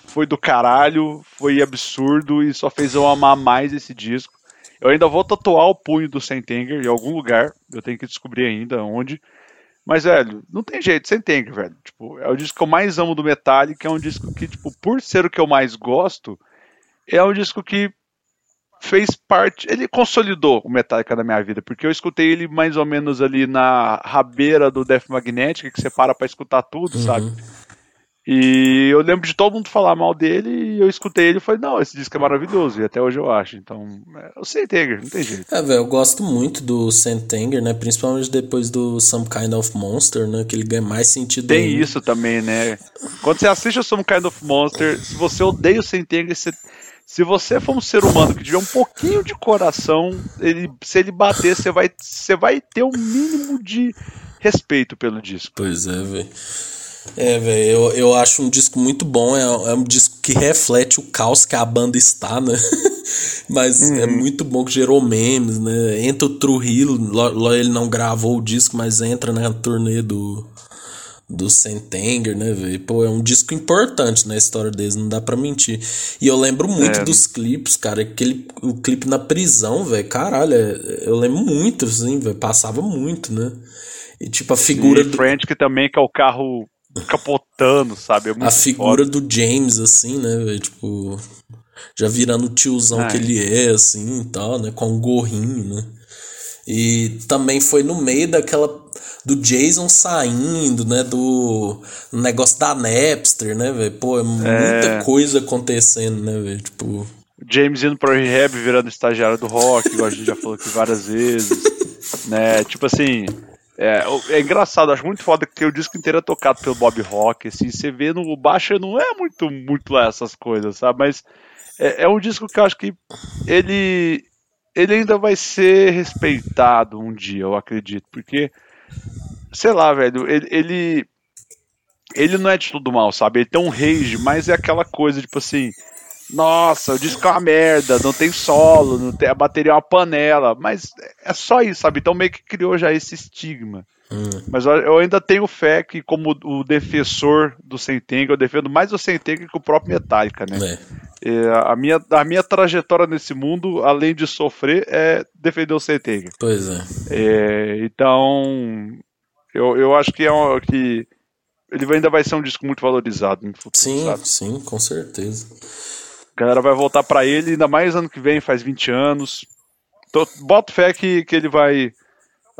foi do caralho, foi absurdo e só fez eu amar mais esse disco. Eu ainda vou tatuar o punho do Sentenger em algum lugar, eu tenho que descobrir ainda onde. Mas, velho, não tem jeito, Sentenger, velho. Tipo, é o disco que eu mais amo do Metallica, é um disco que, tipo, por ser o que eu mais gosto, é um disco que fez parte, ele consolidou o Metallica na minha vida, porque eu escutei ele mais ou menos ali na rabeira do Death Magnetic, que você para pra escutar tudo, sabe? E eu lembro de todo mundo falar mal dele e eu escutei ele e falei, não, esse disco é maravilhoso, e até hoje eu acho. Então, é o Sentenger, não tem jeito. É, velho, eu gosto muito do Sentenger, né? Principalmente depois do Some Kind of Monster, né? Que ele ganha mais sentido. Tem ainda. isso também, né? Quando você assiste o Some Kind of Monster, se você odeia o Sentenger, você se você for um ser humano que tiver um pouquinho de coração, ele, se ele bater, você vai, você vai ter um mínimo de respeito pelo disco. Pois é, velho. É, velho, eu, eu acho um disco muito bom. É, é, um disco que reflete o caos que a banda está, né? Mas é uhum. é muito bom que gerou memes, né? Entra o Trujillo, ele não gravou o disco, mas entra na turnê do, do Sentenger, né, velho? Pô, é um disco importante na história deles, não dá pra mentir. E eu lembro muito é. dos clipes, cara. Aquele, o clipe na prisão, velho. Caralho, é, eu lembro muito, assim, velho. Passava muito, né? E tipo, a figura. Sim, do... French, que também que é o carro capotando, sabe? É a figura foda. do James, assim, né, velho? Tipo. Já virando o tiozão que ele é, assim e tal, né? Com um gorrinho, né? E também foi no meio daquela do Jason saindo, né? Do negócio da Napster, né, velho? Pô, é muita é... coisa acontecendo, né, velho? Tipo. James indo pro rehab virando estagiário do rock, igual a gente já falou aqui várias vezes. né? Tipo assim. É, é engraçado, acho muito foda que o disco inteiro é tocado pelo Bob Rock. Assim, você vê no baixo não é muito, muito lá essas coisas, sabe? Mas é, é um disco que eu acho que ele ele ainda vai ser respeitado um dia, eu acredito, porque sei lá, velho, ele, ele, ele não é de tudo mal, sabe? Ele tem um rage, mas é aquela coisa, tipo assim, nossa, o disco é uma merda, não tem solo, não tem, a bateria é uma panela, mas é só isso, sabe? Então meio que criou já esse estigma. Hum. Mas eu ainda tenho fé que, como o defensor do Sentenga, eu defendo mais o Sentenga que o próprio Metallica, né? É. É, a, minha, a minha trajetória nesse mundo, além de sofrer, é defender o Sentenga. Pois é. é. Então, eu, eu acho que, é um, que ele ainda vai ser um disco muito valorizado no futuro. Sim, sabe? sim, com certeza. A galera vai voltar para ele, ainda mais ano que vem, faz 20 anos. Tô, boto fé que, que ele vai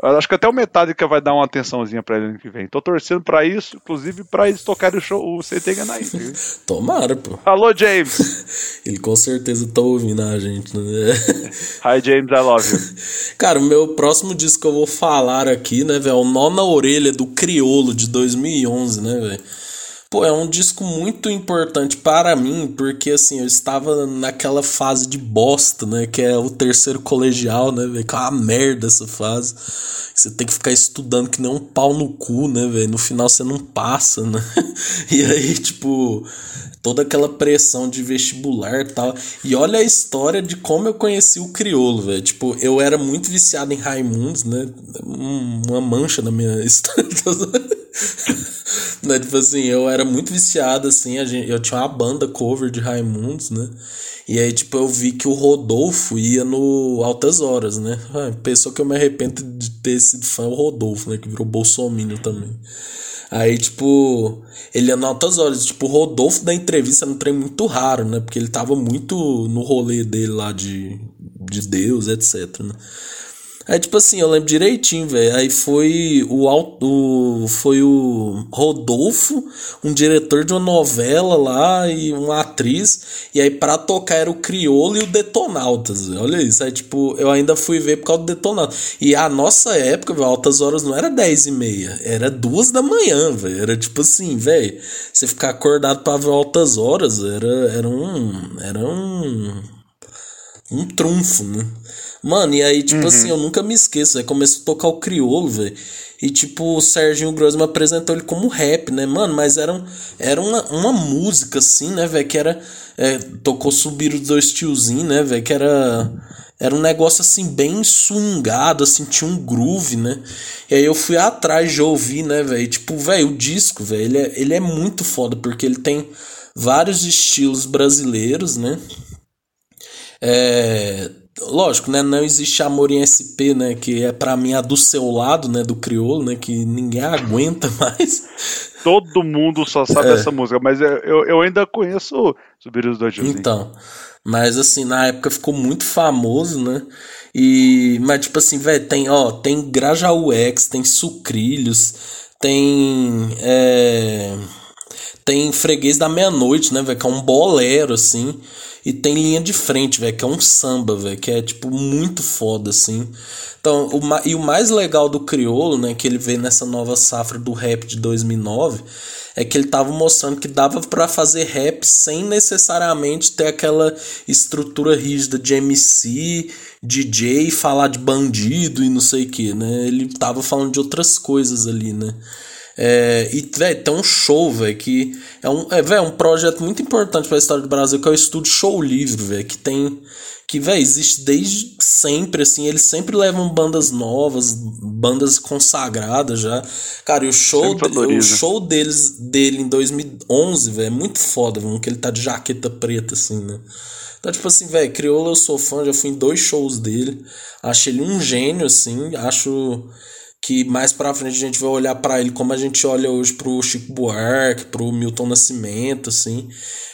eu acho que até o Metallica vai dar uma atençãozinha pra ele ano que vem. Tô torcendo pra isso, inclusive pra eles tocarem o show, o CT na Inter. Tomara, pô. Alô, James! ele com certeza tá ouvindo a gente, né? Hi, James, I love you. Cara, o meu próximo disco que eu vou falar aqui, né, velho, é o Nó na Orelha do Criolo de 2011, né, velho? Pô, é um disco muito importante para mim, porque assim, eu estava naquela fase de bosta, né? Que é o terceiro colegial, né, velho? Que é uma merda essa fase. Você tem que ficar estudando que nem um pau no cu, né, velho? No final você não passa, né? E aí, tipo, toda aquela pressão de vestibular e tal. E olha a história de como eu conheci o crioulo, velho. Tipo, eu era muito viciado em Raimundos, né? Uma mancha na minha história. né? Tipo assim, eu era muito viciado, assim, a gente, eu tinha uma banda cover de Raimundos, né? E aí, tipo, eu vi que o Rodolfo ia no Altas Horas, né? Ah, pessoa que eu me arrependo de ter sido fã o Rodolfo, né? Que virou Bolsonaro também. Aí, tipo, ele ia no Altas Horas. Tipo, o Rodolfo da entrevista era um trem muito raro, né? Porque ele tava muito no rolê dele lá de, de Deus, etc, né? Aí, tipo assim, eu lembro direitinho, velho. Aí foi o, o foi o Rodolfo, um diretor de uma novela lá e uma atriz. E aí, pra tocar era o Criolo e o Detonautas. Véio. Olha isso. Aí, tipo, eu ainda fui ver por causa do Detonautas. E a nossa época, velho, altas horas não era 10 e meia, era duas da manhã, velho. Era tipo assim, velho. Você ficar acordado pra ver altas horas era, era um. Era um. Um trunfo, né? Mano, e aí, tipo uhum. assim, eu nunca me esqueço, velho. Começou a tocar o crioulo, velho. E, tipo, o Serginho Grosso apresentou ele como rap, né, mano? Mas era, um, era uma, uma música, assim, né, velho? Que era. É, tocou Subir os Dois Tiozinhos, né, velho? Que era. Era um negócio assim, bem swingado, assim, tinha um groove, né? E aí eu fui atrás de ouvir, né, velho? Tipo, velho, o disco, velho, ele é, ele é muito foda, porque ele tem vários estilos brasileiros, né? É, lógico, né, não existe amor em SP, né, que é para mim a do seu lado, né, do crioulo, né, que ninguém aguenta mais. Todo mundo só sabe é. essa música, mas eu, eu ainda conheço Subir os Dois Então, mas assim, na época ficou muito famoso, né, e, mas tipo assim, velho, tem, ó, tem Grajaú X, tem Sucrilhos, tem, é Tem Freguês da Meia-Noite, né, velho? Que é um bolero, assim. E tem linha de frente, velho, que é um samba, velho, que é, tipo, muito foda, assim. Então, o, e o mais legal do Criolo, né, que ele vê nessa nova safra do rap de 2009, é que ele tava mostrando que dava para fazer rap sem necessariamente ter aquela estrutura rígida de MC, DJ, falar de bandido e não sei o que, né? Ele tava falando de outras coisas ali, né? É, e, velho, tem um show, velho, que é um, é, véio, um projeto muito importante para a história do Brasil, que é o Estúdio Show Livre, velho, que tem que, velho, existe desde sempre, assim, eles sempre levam bandas novas, bandas consagradas já. Cara, e o show, o show deles, dele em 2011, velho, é muito foda, véio, que ele tá de jaqueta preta, assim, né? Então, tipo assim, velho, Crioula eu sou fã, já fui em dois shows dele. Acho ele um gênio, assim, acho que mais pra frente a gente vai olhar para ele como a gente olha hoje pro Chico Buarque, pro Milton Nascimento, assim.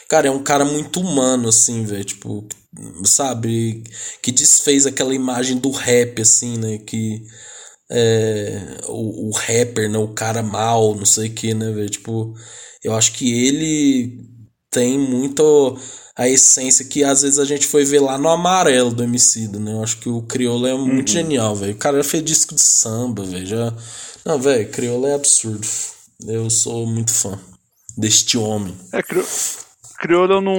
Cara, é um cara muito humano, assim, velho, tipo, sabe? Que desfez aquela imagem do rap, assim, né? Que é, o, o rapper, né? O cara mal, não sei o que, né, velho? Tipo, eu acho que ele tem muito a essência que às vezes a gente foi ver lá no amarelo do Emicida, né? Eu acho que o Criolo é muito uhum. genial, velho. O cara já fez disco de samba, velho. Já... Não, velho, Criolo é absurdo. Eu sou muito fã deste homem. É, Criolo Crioulo eu não,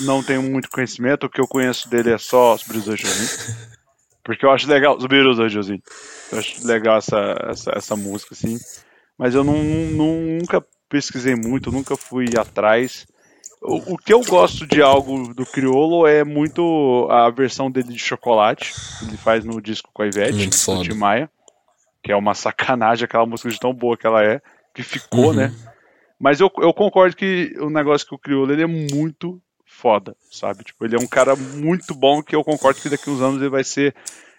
não tenho muito conhecimento, o que eu conheço dele é só os Josinho. Porque eu acho legal, os Josinho. Eu acho legal essa, essa, essa música, assim. Mas eu não, não, nunca pesquisei muito, nunca fui atrás. O, o que eu gosto de algo do Criolo é muito a versão dele de chocolate, que ele faz no disco com a Ivete, do Tim Maia. Que é uma sacanagem aquela música de tão boa que ela é, que ficou, uhum. né? Mas eu, eu concordo que o negócio que o Criolo ele é muito foda, sabe? Tipo, ele é um cara muito bom que eu concordo que daqui uns anos ele vai ser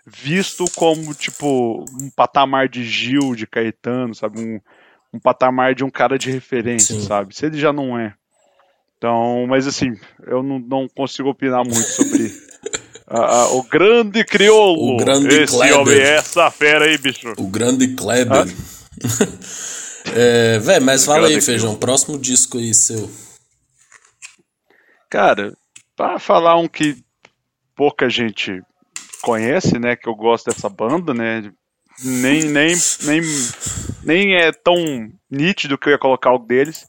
visto como, tipo, um patamar de Gil, de Caetano, sabe? Um, um patamar de um cara de referência, Sim. sabe? Se ele já não é. Então, mas assim, eu não, não consigo opinar muito sobre o grande crioulo. O grande Esse Kleber. homem essa fera aí, bicho. O grande Kleber. É, velho, mas fala aí, Feijão, próximo disco aí seu. Cara, pra falar um que pouca gente conhece, né, que eu gosto dessa banda, né, nem, nem, nem, nem é tão nítido que eu ia colocar o deles,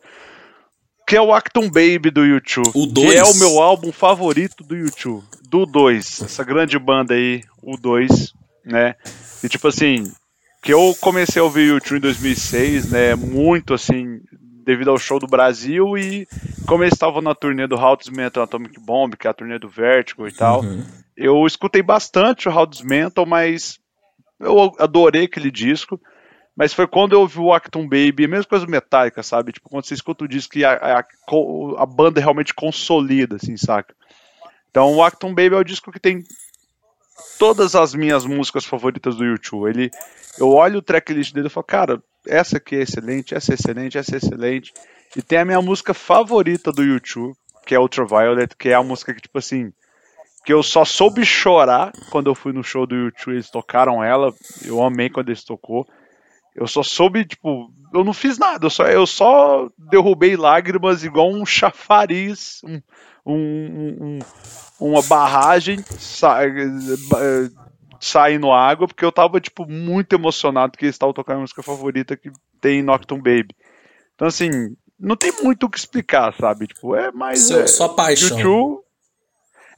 que é o Acton Baby do YouTube, o dois. que é o meu álbum favorito do YouTube, do 2, essa grande banda aí, o 2, né, e tipo assim, que eu comecei a ouvir o YouTube em 2006, né, muito assim, devido ao show do Brasil e como eles estavam na turnê do How Metal Atomic Bomb, que é a turnê do Vertigo e tal, uhum. eu escutei bastante o How Metal, mas eu adorei aquele disco. Mas foi quando eu ouvi o Acton Baby, a mesma coisa metálica, sabe? Tipo, quando você escuta o disco e a, a, a, banda realmente consolida, assim, saca? Então o Acton Baby é o disco que tem todas as minhas músicas favoritas do YouTube. Ele, eu olho o tracklist dele e falo, cara, essa aqui é excelente, essa é excelente, essa é excelente. E tem a minha música favorita do YouTube, que é Ultraviolet, que é a música que, tipo assim, que eu só soube chorar quando eu fui no show do YouTube, eles tocaram ela, eu amei quando eles tocou. Eu só soube, tipo, eu não fiz nada, eu só, eu só derrubei lágrimas igual um chafariz, um, um, um, uma barragem sa saindo água, porque eu tava, tipo, muito emocionado que eles estavam tocando a música favorita que tem Nocturne Baby. Então, assim, não tem muito o que explicar, sabe? Tipo, é mais. Seu, é, só paixão. YouTube,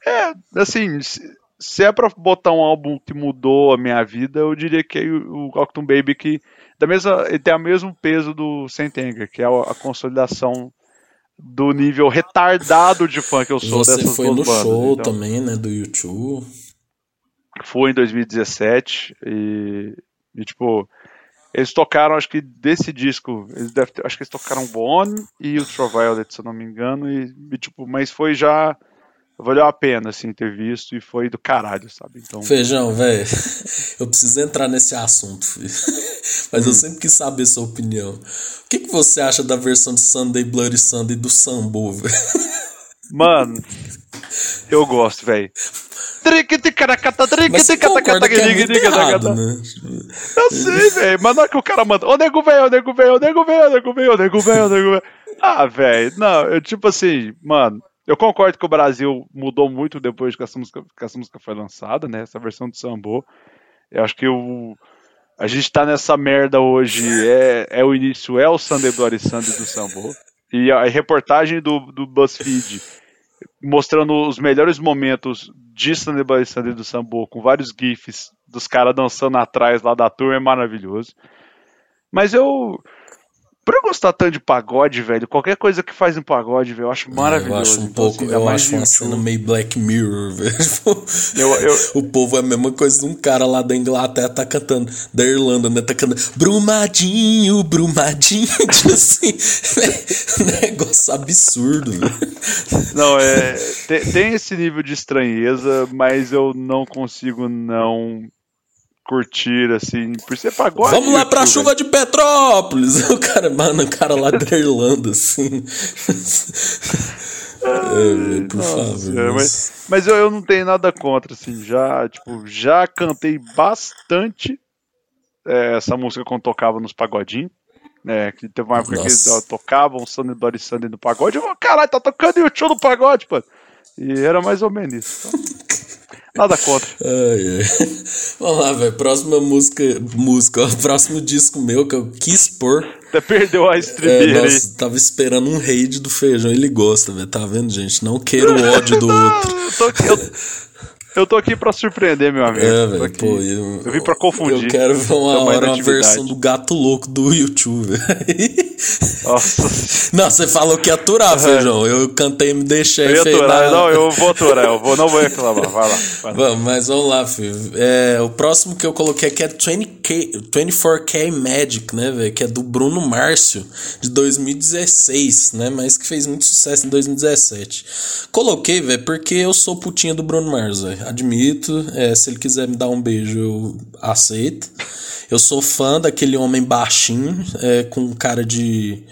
é, assim, se, se, é pra botar um álbum que mudou a minha vida, eu diria que é o, o Baby, que da mesma, ele tem o mesmo peso do Saint Anger, que é a, a consolidação do nível retardado de fã que eu sou Você dessas foi duas no bandas, show então. também, né, do YouTube. Foi em 2017 e, e, tipo, eles tocaram, acho que desse disco, eles ter, acho que eles tocaram Bone e Ultraviolet, se eu não me engano, e, e tipo, mas foi já valeu a pena, assim, ter visto e foi do caralho, sabe? Então... Feijão, velho, eu preciso entrar nesse assunto, filho. mas hum. eu sempre quis saber sua opinião. O que, que você acha da versão de Sunday Bloody Sunday do Sambo, velho? Mano, eu gosto, velho. Mas você concorda que é muito errado, né? Eu sei, velho. Mas não é que o cara manda. Ô, nego velho, ô, nego velho, ô, nego velho, ô, nego velho, ô, nego velho, ô, nego velho. Ah, velho, não, eu tipo assim, mano, eu concordo que o Brasil mudou muito depois que essa música, que essa música foi lançada, né? Essa versão do Sambo. Eu acho que o, a gente tá nessa merda hoje, é, é o início, é o Sunday Bloody Sunday do Sambo. E a reportagem do, do BuzzFeed mostrando os melhores momentos de Sunday Bloody Sunday do Sambo, com vários GIFs dos caras dançando atrás lá da turma, é maravilhoso. Mas eu Pra eu gostar tanto de pagode, velho, qualquer coisa que faz em pagode, velho, eu acho maravilhoso. Eu acho um então, pouco, assim, eu acho uma cena meio Black Mirror, velho. Eu, eu... o povo é a mesma coisa de um cara lá da Inglaterra tá cantando, da Irlanda, né? Tá cantando Brumadinho, Brumadinho, tipo assim, negócio absurdo, velho. Não, é. Tem, tem esse nível de estranheza, mas eu não consigo não curtir, assim, por ser pagode. Vamos lá pra chuva de Petrópolis! O cara, mano, o cara lá da Irlanda, assim. é, por Nossa, favor. É, mas, mas eu, eu não tenho nada contra, assim, já, tipo, já cantei bastante é, essa música quando tocava nos pagodinhos. né que teve uma época Nossa. que eles tocavam Sunny Dory Sunny no pagode. Eu falei, caralho, tá tocando o show no pagode, pô. E era mais ou menos isso. Então. Nada contra. Ai, ai. Vamos lá, velho. Próxima música. Música, ó. Próximo disco meu que eu quis pôr. Até perdeu a estribeira. É, nossa, tava esperando um raid do feijão. Ele gosta, velho. Tá vendo, gente? Não queira o ódio do outro. eu, tô eu, eu tô aqui pra surpreender, meu amigo. É, velho, pô. Eu, eu vim pra confundir. Eu quero ver uma hora uma versão do gato louco do YouTube. Nossa. Não, você falou que ia aturar, é. feijão. Eu cantei me deixei. Eu ia aturar, não, eu vou aturar, eu vou, não vou reclamar. Vai lá. Vai lá. Vamos, mas vamos lá, filho. É, o próximo que eu coloquei aqui é 20K, 24K Magic, né, velho? Que é do Bruno Márcio, de 2016, né? Mas que fez muito sucesso em 2017. Coloquei, velho, porque eu sou putinha do Bruno Mars, velho admito. É, se ele quiser me dar um beijo, eu aceito. Eu sou fã daquele homem baixinho, é, com cara de,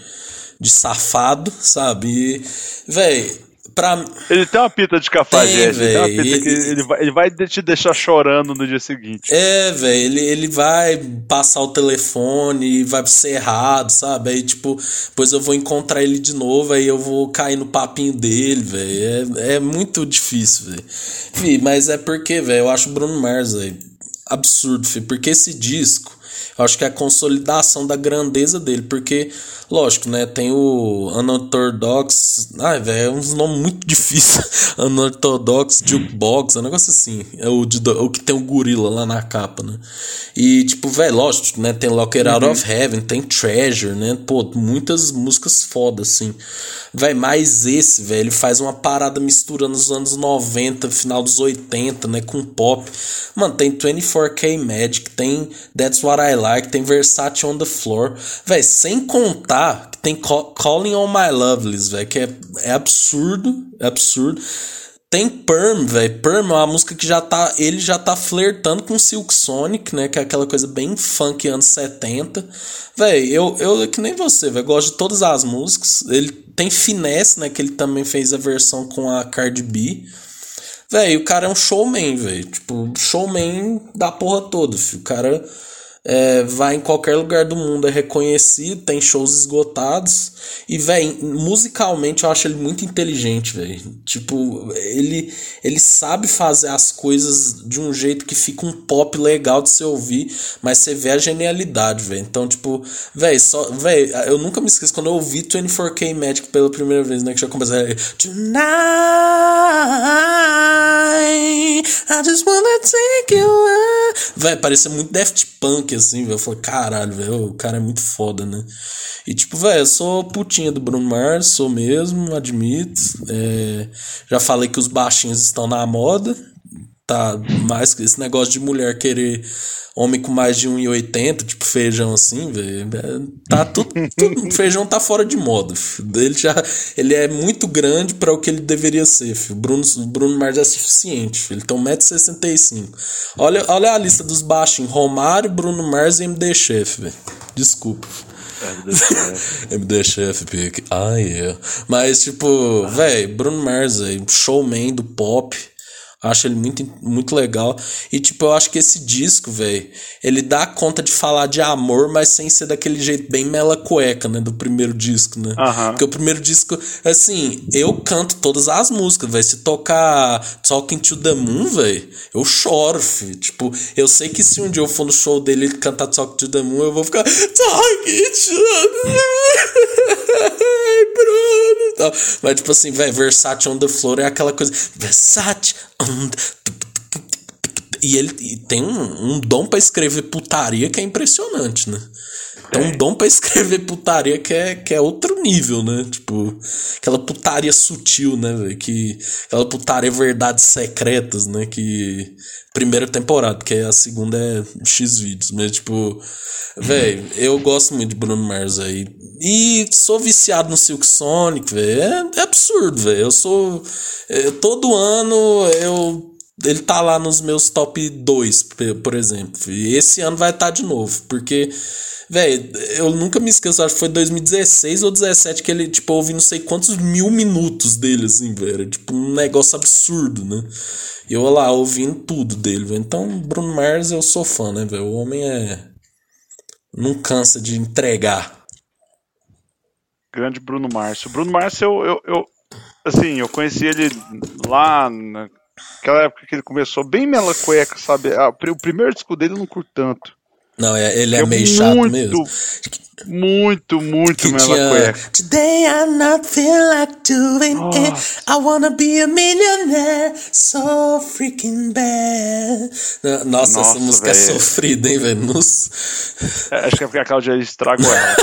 de safado, sabe? E, véi, pra. Ele tem uma pita de cafajeste, tem, tem uma pita que ele vai, ele vai te deixar chorando no dia seguinte. É, velho, ele, ele vai passar o telefone, vai ser errado, sabe? Aí, tipo, depois eu vou encontrar ele de novo, aí eu vou cair no papinho dele, velho. É, é muito difícil, velho. Mas é porque, velho, eu acho o Bruno Mars, velho, absurdo, filho, porque esse disco acho que é a consolidação da grandeza dele, porque, lógico, né, tem o Unorthodox, ai, velho, é uns nomes muito difíceis, Unorthodox Jukebox, é um negócio assim, é o, de, o que tem o gorila lá na capa, né, e, tipo, velho, lógico, né, tem Locker uhum. Out of Heaven, tem Treasure, né, pô, muitas músicas fodas, assim, velho, mas esse, velho, ele faz uma parada misturando os anos 90, final dos 80, né, com pop, mano, tem 24K Magic, tem That's What I Like, Like, tem Versace on the Floor. Véi, sem contar que tem Calling on My Lovelies, velho, que é, é absurdo, é absurdo. Tem Perm, velho. Perm é uma música que já tá. Ele já tá flertando com Silk Sonic, né? Que é aquela coisa bem funk anos 70. Véi, eu, eu que nem você, velho. Gosto de todas as músicas. Ele tem Finesse, né? Que ele também fez a versão com a Cardi B. Véi, o cara é um showman, velho. Tipo, showman da porra toda, filho. O cara é, vai em qualquer lugar do mundo, é reconhecido, tem shows esgotados. E, velho, musicalmente eu acho ele muito inteligente, velho. Tipo, ele, ele sabe fazer as coisas de um jeito que fica um pop legal de se ouvir, mas você vê a genialidade, velho. Então, tipo, velho, só. Velho, eu nunca me esqueço quando eu ouvi 24K Magic pela primeira vez, né? Que já começou. Tonight, I just wanna take you. Velho, parecia muito Daft Punk, assim, velho. Eu falei, caralho, velho, o cara é muito foda, né? E tipo, velho, eu sou putinha do Bruno Mars, sou mesmo, admito. É, já falei que os baixinhos estão na moda. Tá mais esse negócio de mulher querer homem com mais de 1,80, tipo feijão assim, velho. É, tá tudo, tudo, feijão tá fora de moda. Filho. Ele já ele é muito grande para o que ele deveria ser, filho. Bruno Bruno Mars é suficiente, filho. Ele tem 1,65m. Olha, olha a lista dos baixinhos: Romário, Bruno Mars e MD Chef, velho. Desculpa. MD Chef pique. Ah, yeah. Mas, tipo, ah. velho, Bruno Mars, véio, showman do pop. Acho ele muito, muito legal. E, tipo, eu acho que esse disco, velho, ele dá conta de falar de amor, mas sem ser daquele jeito bem mela cueca, né? Do primeiro disco, né? Aham. Porque o primeiro disco, assim, eu canto todas as músicas, velho. Se tocar Talking to the Moon, velho, eu choro, filho. Tipo, eu sei que se um dia eu for no show dele e ele cantar Talking to the Moon, eu vou ficar Talking to the Moon. Bruno. Mas, tipo assim, velho, Versace on the Floor é aquela coisa. Versace on E ele tem um, um dom pra escrever putaria que é impressionante, né? Tem um dom pra escrever putaria que é, que é outro nível, né? Tipo, aquela putaria sutil, né, velho? Que, aquela putaria verdades secretas, né? Que. Primeira temporada, porque a segunda é X vídeos, mas, tipo. Velho, eu gosto muito de Bruno Mars aí. E sou viciado no Silk Sonic, velho. É, é absurdo, velho. Eu sou. é, todo ano eu ele tá lá nos meus top 2, p- por exemplo. E esse ano vai estar de novo, porque, velho, eu nunca me esqueço, acho que foi 2016 ou 17 que ele, tipo, ouvi não sei quantos mil minutos dele, assim, velho. Tipo, um negócio absurdo, né? E eu lá, ouvindo tudo dele, velho. Então, Bruno Mars eu sou fã, né, velho? O homem é. Não cansa de entregar. Grande Bruno Márcio. Bruno Márcio, eu, eu, eu- assim, eu conheci ele lá naquela época que ele começou bem mela cueca, sabe? Ah, o primeiro disco dele eu não curto tanto. Não, é, ele é, É meio chato muito, mesmo. Muito, muito Que tinha. cueca. Today not feel like doing it. Nossa. I wanna be a millionaire. So freaking bad. Nossa, Nossa, essa música é velho. sofrida, hein, velho? Nos- É, Acho que é porque a Cláudia estragou ela.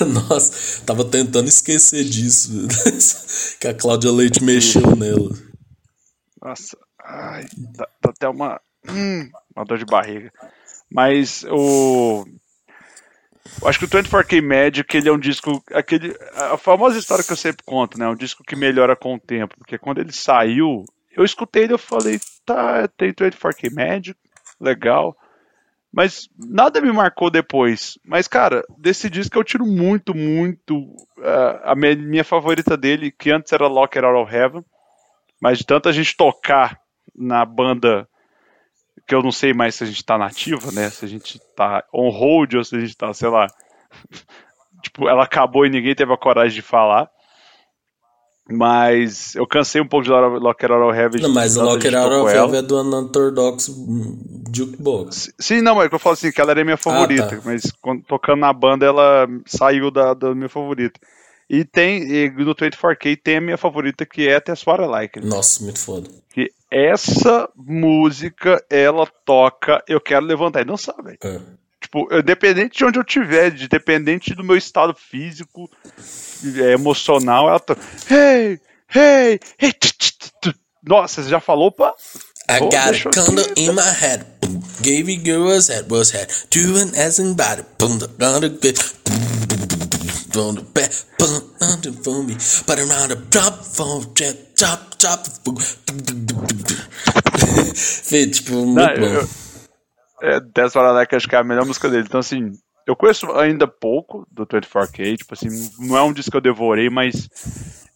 Nossa, tava tentando esquecer disso. que a Cláudia Leite mexeu nela. Nossa, ai, dá, dá até uma, hum, uma dor de barriga. Mas o. Acho que o 24K Magic ele é um disco. Aquele, a famosa história que eu sempre conto, né? Um disco que melhora com o tempo. Porque quando ele saiu, eu escutei ele e eu falei, tá, tem 24K Magic, legal. Mas nada me marcou depois. Mas, cara, desse disco eu tiro muito, muito. ah, a minha, minha favorita dele, que antes era Lock It Out of Heaven. Mas de tanta gente tocar na banda que eu não sei mais se a gente tá nativa, né? Se a gente tá on hold ou se a gente tá, sei lá. tipo, ela acabou e ninguém teve a coragem de falar. Mas eu cansei um pouco de Lock It Out of Heaven. Não, mas o tanto a Lock gente It Out of. Heaven é do Unorthodox Jukebox. Sim, não, mas eu falo assim, que ela era minha favorita, tá. mas quando, tocando na banda ela saiu da, da minha favorita. E tem, e no 24K tem a minha favorita que é That's What I Like. Nossa, muito foda. Que essa música, ela toca, eu quero levantar e dançar, velho. É. Tipo, independente de onde eu tiver, de- dependente do meu estado físico, é, emocional, ela toca. Hey, hey, hey. Nossa, você já falou, pá? I Pô, got a condo in my head. Boom. Gave you girl was head was head. Doing as in body. Boom. The. On the back. Under for me. But around the phone. Drop. Fê, tipo, muito Não, bom. eu- É, That's What I Like, acho que é a melhor música dele. Então, assim, eu conheço ainda pouco do 24K, tipo assim, não é um disco que eu devorei, mas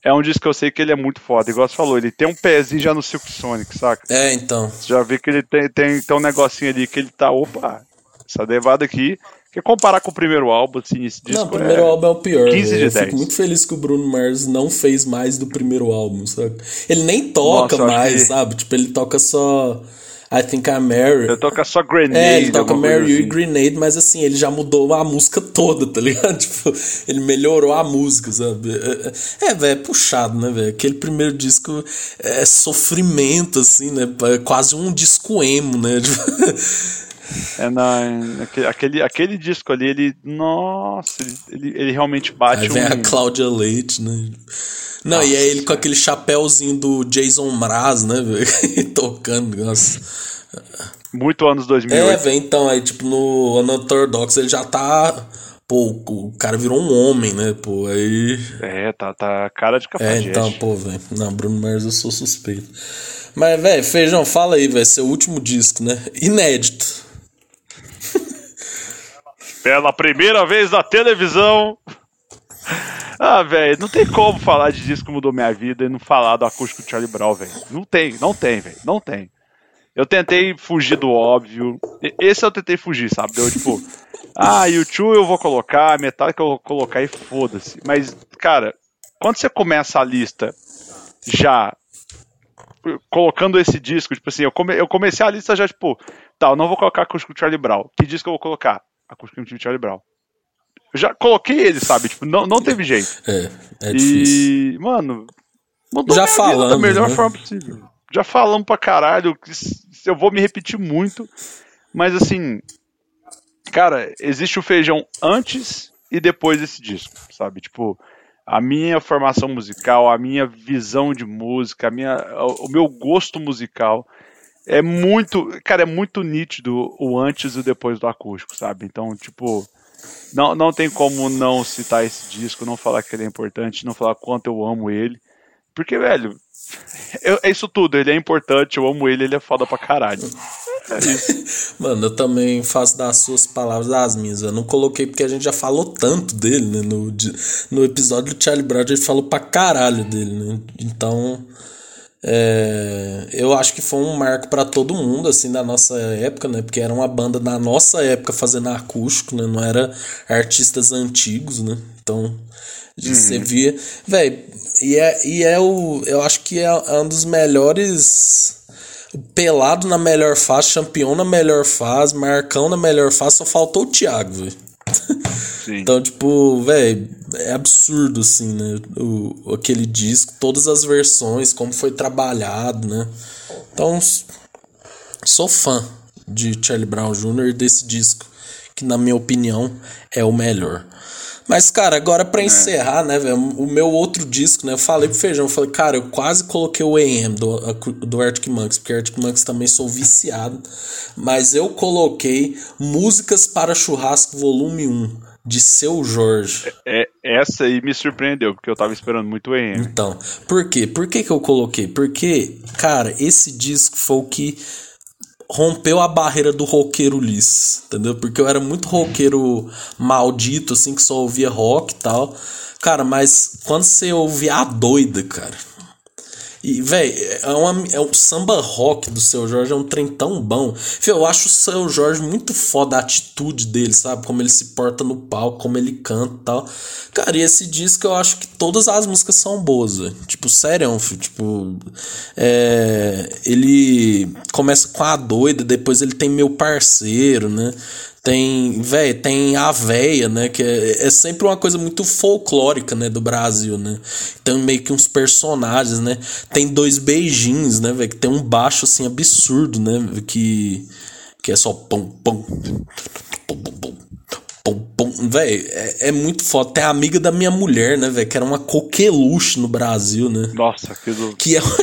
é um disco que eu sei que ele é muito foda. Igual você falou, ele tem um pezinho já no Silk Sonic, saca? É, então. Você já vê que ele tem, tem, tem um negocinho ali que ele tá, opa, essa levada aqui. Que comparar com o primeiro álbum, assim, esse disco Não, o primeiro é... álbum é o pior. 15 de velho. Eu 10. fico muito feliz que o Bruno Mars não fez mais do primeiro álbum, sabe? Ele nem toca Nossa, mais, que- sabe? Tipo, ele toca só I Think I'm Mary. Eu toco só Grenade. É, ele toca Mary You e assim. Grenade, mas assim, ele já mudou a música toda, tá ligado? Tipo, ele melhorou a música, sabe? É, é, velho, é puxado, né, velho? Aquele primeiro disco é sofrimento, assim, né? É quase um disco emo, né? É, não, aquele, aquele, aquele disco ali, ele. Nossa, ele, ele, realmente bate Aí vem um. a Cláudia Leite, né? Não, e aí ele com aquele chapéuzinho do Jason Mraz, né, velho? Tocando, nossa. Muito anos É, 2008. velho, então, aí, tipo, no Unorthodox ele já tá. Pô, o cara virou um homem, né, pô, aí. É, tá, tá cara de É, cafajeste. então, pô, velho. Não, Bruno Mars eu sou suspeito. Mas, velho, Feijão, fala aí, velho, seu último disco, né? Inédito. Pela primeira vez na televisão, Ah, velho, não tem como falar de disco mudou minha vida e não falar do acústico do Charlie Brown, velho. Não tem, não tem, velho. Não tem. Eu tentei fugir do óbvio. Esse eu tentei fugir, sabe? Deu tipo, ah, YouTube eu vou colocar, Metallica eu vou colocar e foda-se. Mas, cara, quando você começa a lista já colocando esse disco, tipo assim, eu, come, eu comecei a lista já, tipo, tá, eu não vou colocar acústico do Charlie Brown. Que disco eu vou colocar? Acústico do Charlie Brown. Eu já coloquei ele, sabe? Tipo, não, não teve jeito. É, é difícil. E, mano, mudou Já falamos, da melhor né? forma possível. Já falamos pra caralho, eu vou me repetir muito, mas assim, cara, existe o feijão antes e depois desse disco, sabe? Tipo, a minha formação musical, a minha visão de música, a minha, o meu gosto musical é muito, cara, é muito nítido o antes e o depois do acústico, sabe? Então, tipo, não, não tem como não citar esse disco, não falar que ele é importante, não falar quanto eu amo ele. Porque, velho, eu- é isso tudo. Ele é importante, eu amo ele, ele é foda pra caralho. É. Mano, eu também faço das suas palavras as minhas. Eu não coloquei porque a gente já falou tanto dele, né? No, no episódio do Charlie Brown a gente falou pra caralho dele, né? Então, é, eu acho que foi um marco pra todo mundo, assim, da nossa época, né? Porque era uma banda da nossa época fazendo acústico, né? Não era artistas antigos, né? Então, você via. Véi, e é, e é o. Eu acho que é um dos melhores. O Pelado na melhor fase, Champion na melhor fase, Marcão na melhor fase, só faltou o Thiago, velho. Sim. Então, tipo, velho, é absurdo, assim, né? O, aquele disco, todas as versões, como foi trabalhado, né? Então, sou fã de Charlie Brown Jr. e desse disco, que na minha opinião é o melhor. Mas, cara, agora pra encerrar, né, velho, o meu outro disco, né, eu falei pro Feijão, eu falei, cara, eu quase coloquei o AM do, do Arctic Monkeys, porque Arctic Monkeys também sou viciado, mas eu coloquei Músicas para Churrasco Volume 1, de Seu Jorge. É, essa aí me surpreendeu, porque eu tava esperando muito o EM. Então, por quê? Por que, que eu coloquei? Porque, cara, esse disco foi o que rompeu a barreira do roqueiro liso, entendeu? Porque eu era muito roqueiro maldito, assim, que só ouvia rock e tal. Cara, mas quando você ouvia a doida, cara. E, véi, é, é um samba rock do seu Jorge, é um trem tão bom. Fê, eu acho o seu Jorge muito foda a atitude dele, sabe? Como ele se porta no palco, como ele canta e tal. Cara, e esse disco eu acho que todas as músicas são boas, velho. Tipo, sério, filho, tipo. É, ele começa com a doida, depois ele tem meu parceiro, né? Tem, velho, tem a véia, né? Que é, é sempre uma coisa muito folclórica, né? Do Brasil, né? Tem meio que uns personagens, né? Tem dois beijinhos, né? Que tem um baixo, assim, absurdo, né? Que, que é só pum, pum, pum, pum, pum, pum. Velho, é, é muito foda. Tem a amiga da minha mulher, né, velho? Que era uma coqueluche no Brasil, né? Nossa, aquilo. Que é uma,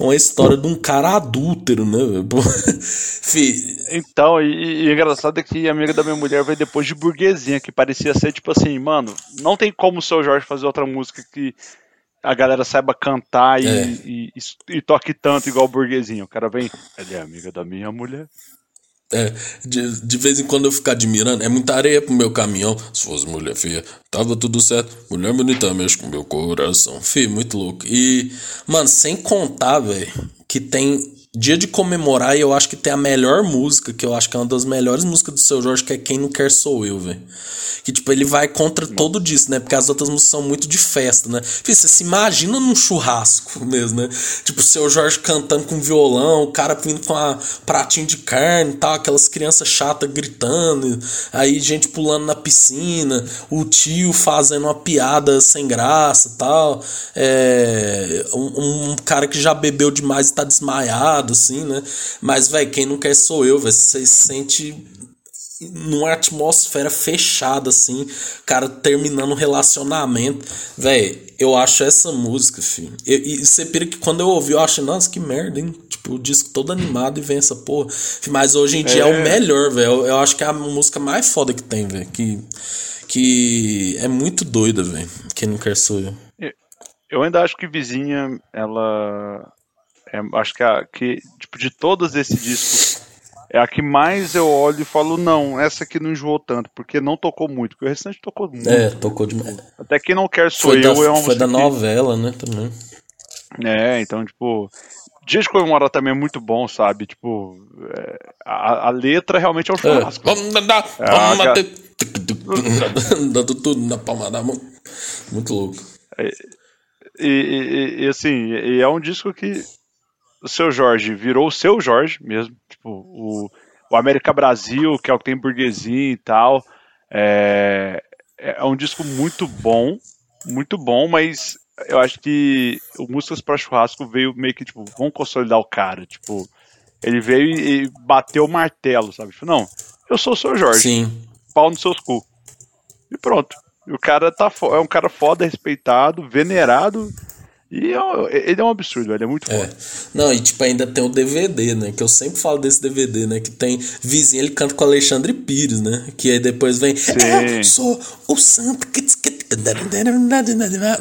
uma história de um cara adúltero, né? velho? Então, e, e engraçado é que a amiga da minha mulher veio depois de burguesinha, que parecia ser tipo assim, mano, não tem como o seu Jorge fazer outra música que a galera saiba cantar e, É. e, e- e toque tanto igual o burguesinho. O cara vem, ela é amiga da minha mulher. É, de, de vez em quando eu fico admirando, é muita areia pro meu caminhão. Se fosse mulher feia, tava tudo certo. Mulher bonita mexe com meu coração. Fih, muito louco. E, mano, sem contar, velho, que tem dia de comemorar e eu acho que tem a melhor música, que eu acho que é uma das melhores músicas do seu Jorge, que é Quem Não Quer Sou Eu, velho. Que, tipo, ele vai contra todo disso, né? Porque as outras músicas são muito de festa, né? Fih, você se imagina num churrasco mesmo, né? Tipo, o seu Jorge cantando com violão, o cara vindo com a pratinho de carne e tal, aquelas crianças chatas gritando, aí gente pulando na piscina, o tio fazendo uma piada sem graça e tal, é, um, um cara que já bebeu demais e tá desmaiado, assim, né? Mas, velho, quem não quer sou eu, velho. Você se sente numa atmosfera fechada, assim, cara terminando um relacionamento. Véi, eu acho essa música, filho. Eu- E você pira que quando eu ouvi, eu acho, nossa, que merda, hein? Tipo, o disco todo animado e vem essa porra. Mas hoje em dia é, É. o melhor, velho. Eu, eu acho que é a música mais foda que tem, velho. Que, que é muito doida, velho. Quem não quer sou eu. Eu ainda acho que Vizinha, ela. É- acho que, a, que, tipo, de todos esses discos, é a que mais eu olho e falo, não, essa aqui não enjoou tanto, porque não tocou muito, porque o restante tocou muito. É, tocou demais. Até quem não quer sou Foi da, eu, é uma foi da música que- novela, né, também. É, então, tipo, Dia de Comemorar também é muito bom, sabe? Tipo, é, a, a letra realmente é um É. churrasco. Vamos dar, Ah, vamos cara. bater. Dando tudo na palma da mão. Muito louco. E, e- e, assim, é um disco que o seu Jorge virou o seu Jorge mesmo. Tipo, o, o América Brasil, que é o que tem burguesia e tal. É, é um disco muito bom, muito bom, mas eu acho que o Músicas para Churrasco veio meio que, tipo, vamos consolidar o cara. Tipo, ele veio e, bateu o martelo, sabe? Tipo, não, eu sou o seu Jorge Sim. pau nos seus cu. E pronto. E o cara tá é um cara foda, respeitado, venerado. E é um- ele é um absurdo, velho. É muito É. foda. Não, e tipo, ainda tem o DVD, né? Que eu sempre falo desse DVD, né? Que tem vizinho, ele canta com o Alexandre Pires, né? Que aí depois vem. Eu sou o santo.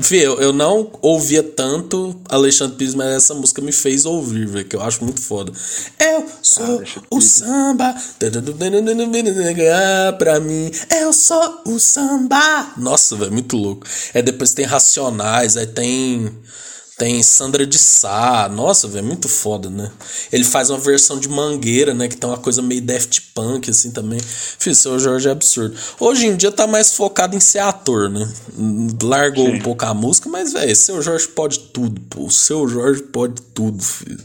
Fih, eu, eu não ouvia tanto Alexandre Pires, mas essa música me fez ouvir, velho. Que eu acho muito foda. Eu sou o samba. Pra mim, eu sou o samba. Nossa, velho, muito louco. Aí depois tem Racionais, aí tem. Tem Sandra de Sá. Nossa, velho, muito foda, né? Ele faz uma versão de Mangueira, né? Que tem uma coisa meio Daft Punk, assim, também. Filho, seu Jorge é absurdo. Hoje em dia tá mais focado em ser ator, né? Largou um pouco a música, mas, velho, seu Jorge pode tudo, pô. O seu Jorge pode tudo, filho.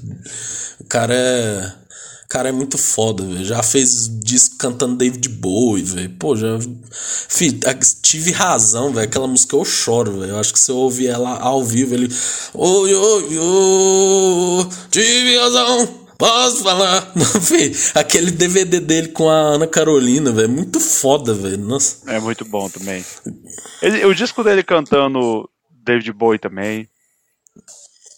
O cara é... Cara é muito foda, velho. Já fez disco cantando David Bowie, velho. Pô, já. Fih, tive razão, velho. Aquela música eu choro, velho. Eu acho que se eu ouvir ela ao vivo, ele. Oi, oi, oi. Tive razão. Posso falar? Não, filho, aquele DVD dele com a Ana Carolina, velho. Muito foda, velho. Nossa. É muito bom também. Ele- o disco dele cantando David Bowie também.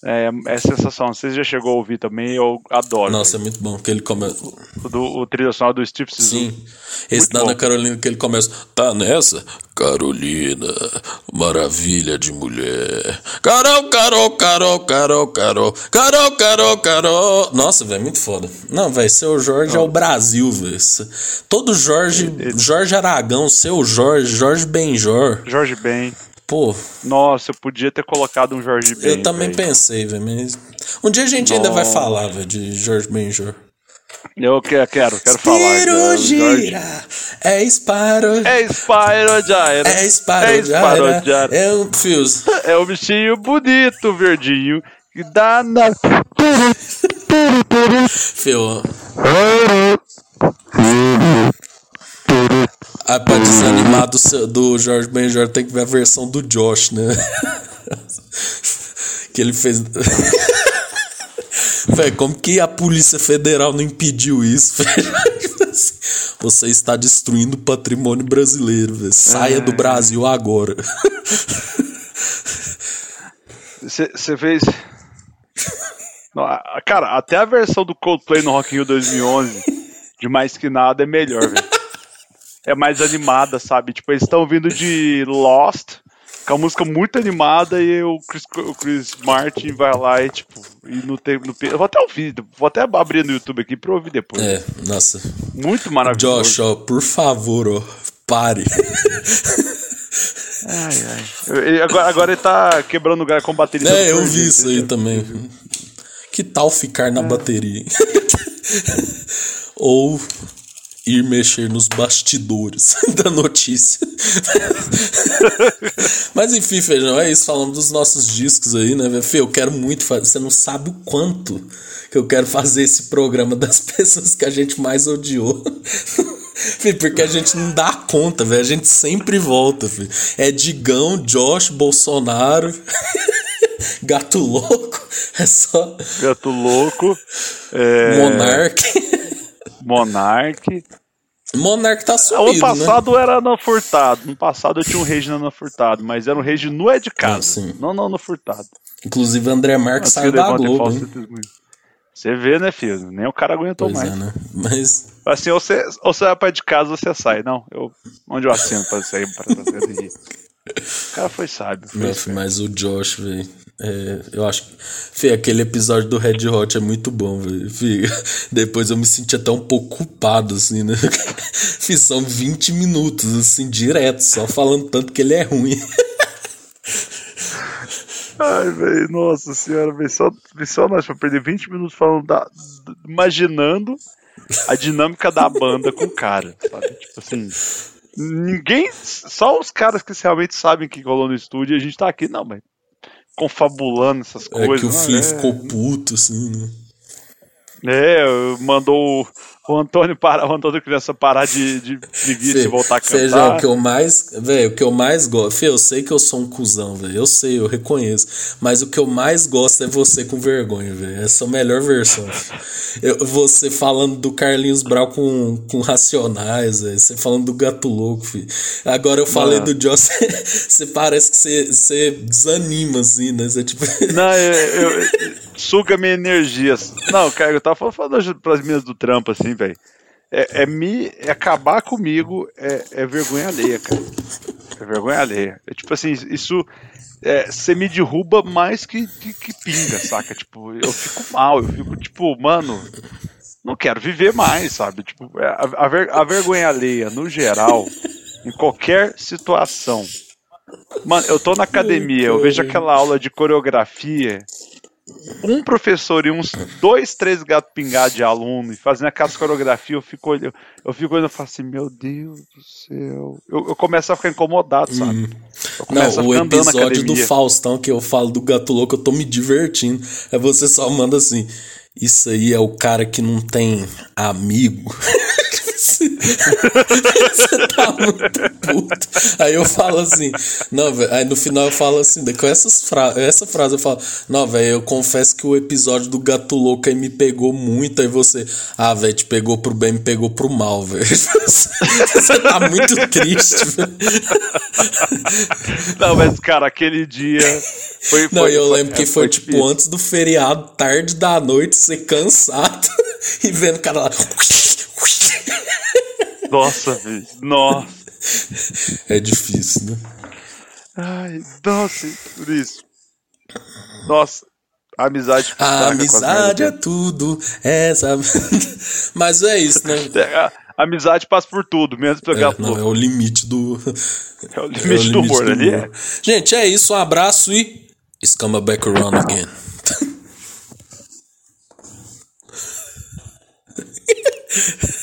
É, é sensação. Você já chegou a ouvir também? Eu adoro. Nossa, é muito bom. Que ele começa. O, do, o trilha sonora do Steve Sisu. Sim. Esse da Ana. Carolina que ele começa. Tá nessa? Carolina, maravilha de mulher. Carol, Carol, Carol, Carol, Carol. Carol, Carol, Carol. Nossa, velho, muito foda. Não, velho, seu Jorge é o Brasil, velho. Todo Jorge, Jorge Aragão, seu Jorge, Jorge Benjor. Jorge Ben. Pô, Nossa, eu podia ter colocado um Jorge Ben. eu também velho. pensei, velho, mas. Um dia a gente ainda vai Nossa. falar, velho, de Jorge Benjor. Eu quero, quero, quero falar. Spiro gira, é Spyro. É Spyro Gyra. É É Spyro Gyra. Gyra. É um fios. É o bichinho bonito, verdinho, que dá na. Fio. Ah, pra desanimar do, do Jorge Benjor tem que ver a versão do Josh, né? que ele fez. Véi, como que a Polícia Federal não impediu isso? Você está destruindo o patrimônio brasileiro, velho. Saia do Brasil agora. Você fez. Não, cara, até a versão do Coldplay no Rock in Rio 2011, de Mais Que Nada, é melhor, velho. É mais animada, sabe? Tipo, eles estão vindo de Lost, com a música muito animada, e o Chris, o Chris Martin vai lá e, tipo, e no tempo. No, eu vou até ouvir, vou até abrir no YouTube aqui pra eu ouvir depois. É, nossa. Muito maravilhoso. Josh, ó, por favor, ó, pare. Ai, ai. Ele- Agora, agora ele tá quebrando o galho com bateria. É, eu vi isso aí também. Que tal ficar É. na bateria? hein? Ou ir mexer nos bastidores da notícia. Mas enfim, Feijão, é isso. Falando dos nossos discos aí, né? Fê, eu quero muito fazer. Você não sabe o quanto que eu quero fazer esse programa das pessoas que a gente mais odiou. Fê, Porque a gente não dá conta, velho. A gente sempre volta, filho. É Digão, Josh, Bolsonaro, Gato Louco. É só Gato Louco. É, Monark. Monark. Monark tá O ano sumido, né? passado era no Furtado. No passado eu tinha um rage no Furtado, mas era um rage no É de Casa. Ah. Não, não no Furtado. Inclusive, André Marques saiu da Globo. Você vê, né, filho? Nem o cara aguentou Pois mais. é, né? Mas, Assim, ou você, ou você vai pra de casa ou você sai. Não, eu, onde eu assino pra sair pra sair? O cara foi sábio. Foi mas o Josh, velho. É, eu acho que. Fê, aquele episódio do Red Hot é muito bom, velho. Depois eu me senti até um pouco culpado, assim, né? São 20 minutos, assim, direto, só falando tanto que ele é ruim. Ai, velho, nossa senhora, velho, só, só nós pra perder 20 minutos falando da, imaginando a dinâmica da banda com o cara, sabe? Tipo assim, ninguém, só os caras que realmente sabem que rolou no estúdio, a gente tá aqui, não, mas confabulando essas coisas. É que o Fih é... ficou puto, assim, né? É, mandou o Antônio para o Antônio criança parar de, de, de vir e voltar a cantar. Feijão, o que eu mais, velho, o que eu mais gosto, Fê, eu sei que eu sou um cuzão, velho, eu sei, eu reconheço, mas o que eu mais gosto é você com vergonha, velho, essa é a melhor versão. Eu, você falando do Carlinhos Brau com, com Racionais, velho, você falando do Gato Louco, filho. Agora eu falei Mano. do Joss, você parece que você, você desanima, assim, né, você tipo... Não, eu, eu, suga minha energia. Não, cara, eu tava falando, pras meninas do trampo, assim, velho. É, é, me. É acabar comigo é, é vergonha alheia, cara. É vergonha alheia. É tipo assim, isso. Você é, me derruba mais que, que, que, pinga, saca? Tipo, eu fico mal, eu fico tipo, mano, não quero viver mais, sabe? Tipo, é, a, a, ver, a vergonha alheia, no geral, em qualquer situação. Mano, eu tô na academia, eu vejo aquela aula de coreografia um professor e uns dois, três gatos pingados de aluno e fazendo aquelas coreografias, eu fico olhando, eu fico olhando e falo assim, meu Deus do céu. Eu, eu começo a ficar incomodado, sabe? Não, o episódio do Faustão que eu falo do gato louco, eu tô me divertindo. É você só manda assim. Isso aí é o cara que não tem amigo. Você tá muito puto. Aí eu falo assim, não, velho. Aí no final eu falo assim, com essas fra essa frase eu falo, não, velho, eu confesso que o episódio do Gato Louco aí me pegou muito. Aí você, ah, velho, te pegou pro bem, me pegou pro mal, velho. Você tá muito triste, velho. Não, mas, cara, aquele dia. Foi, não, eu foi, lembro que foi, foi tipo difícil. antes do feriado, tarde da noite, ser cansado e vendo o cara lá. Nossa, velho. Nossa. É difícil, né? Ai, nossa, por isso. Nossa, a amizade. A amizade é tudo. Essa. Mas é isso, né? É, a amizade passa por tudo, menos pegar é, não, é o limite do. É o limite, é o limite do humor, ali é. Gente, é isso. Um abraço e. Scamba back around again.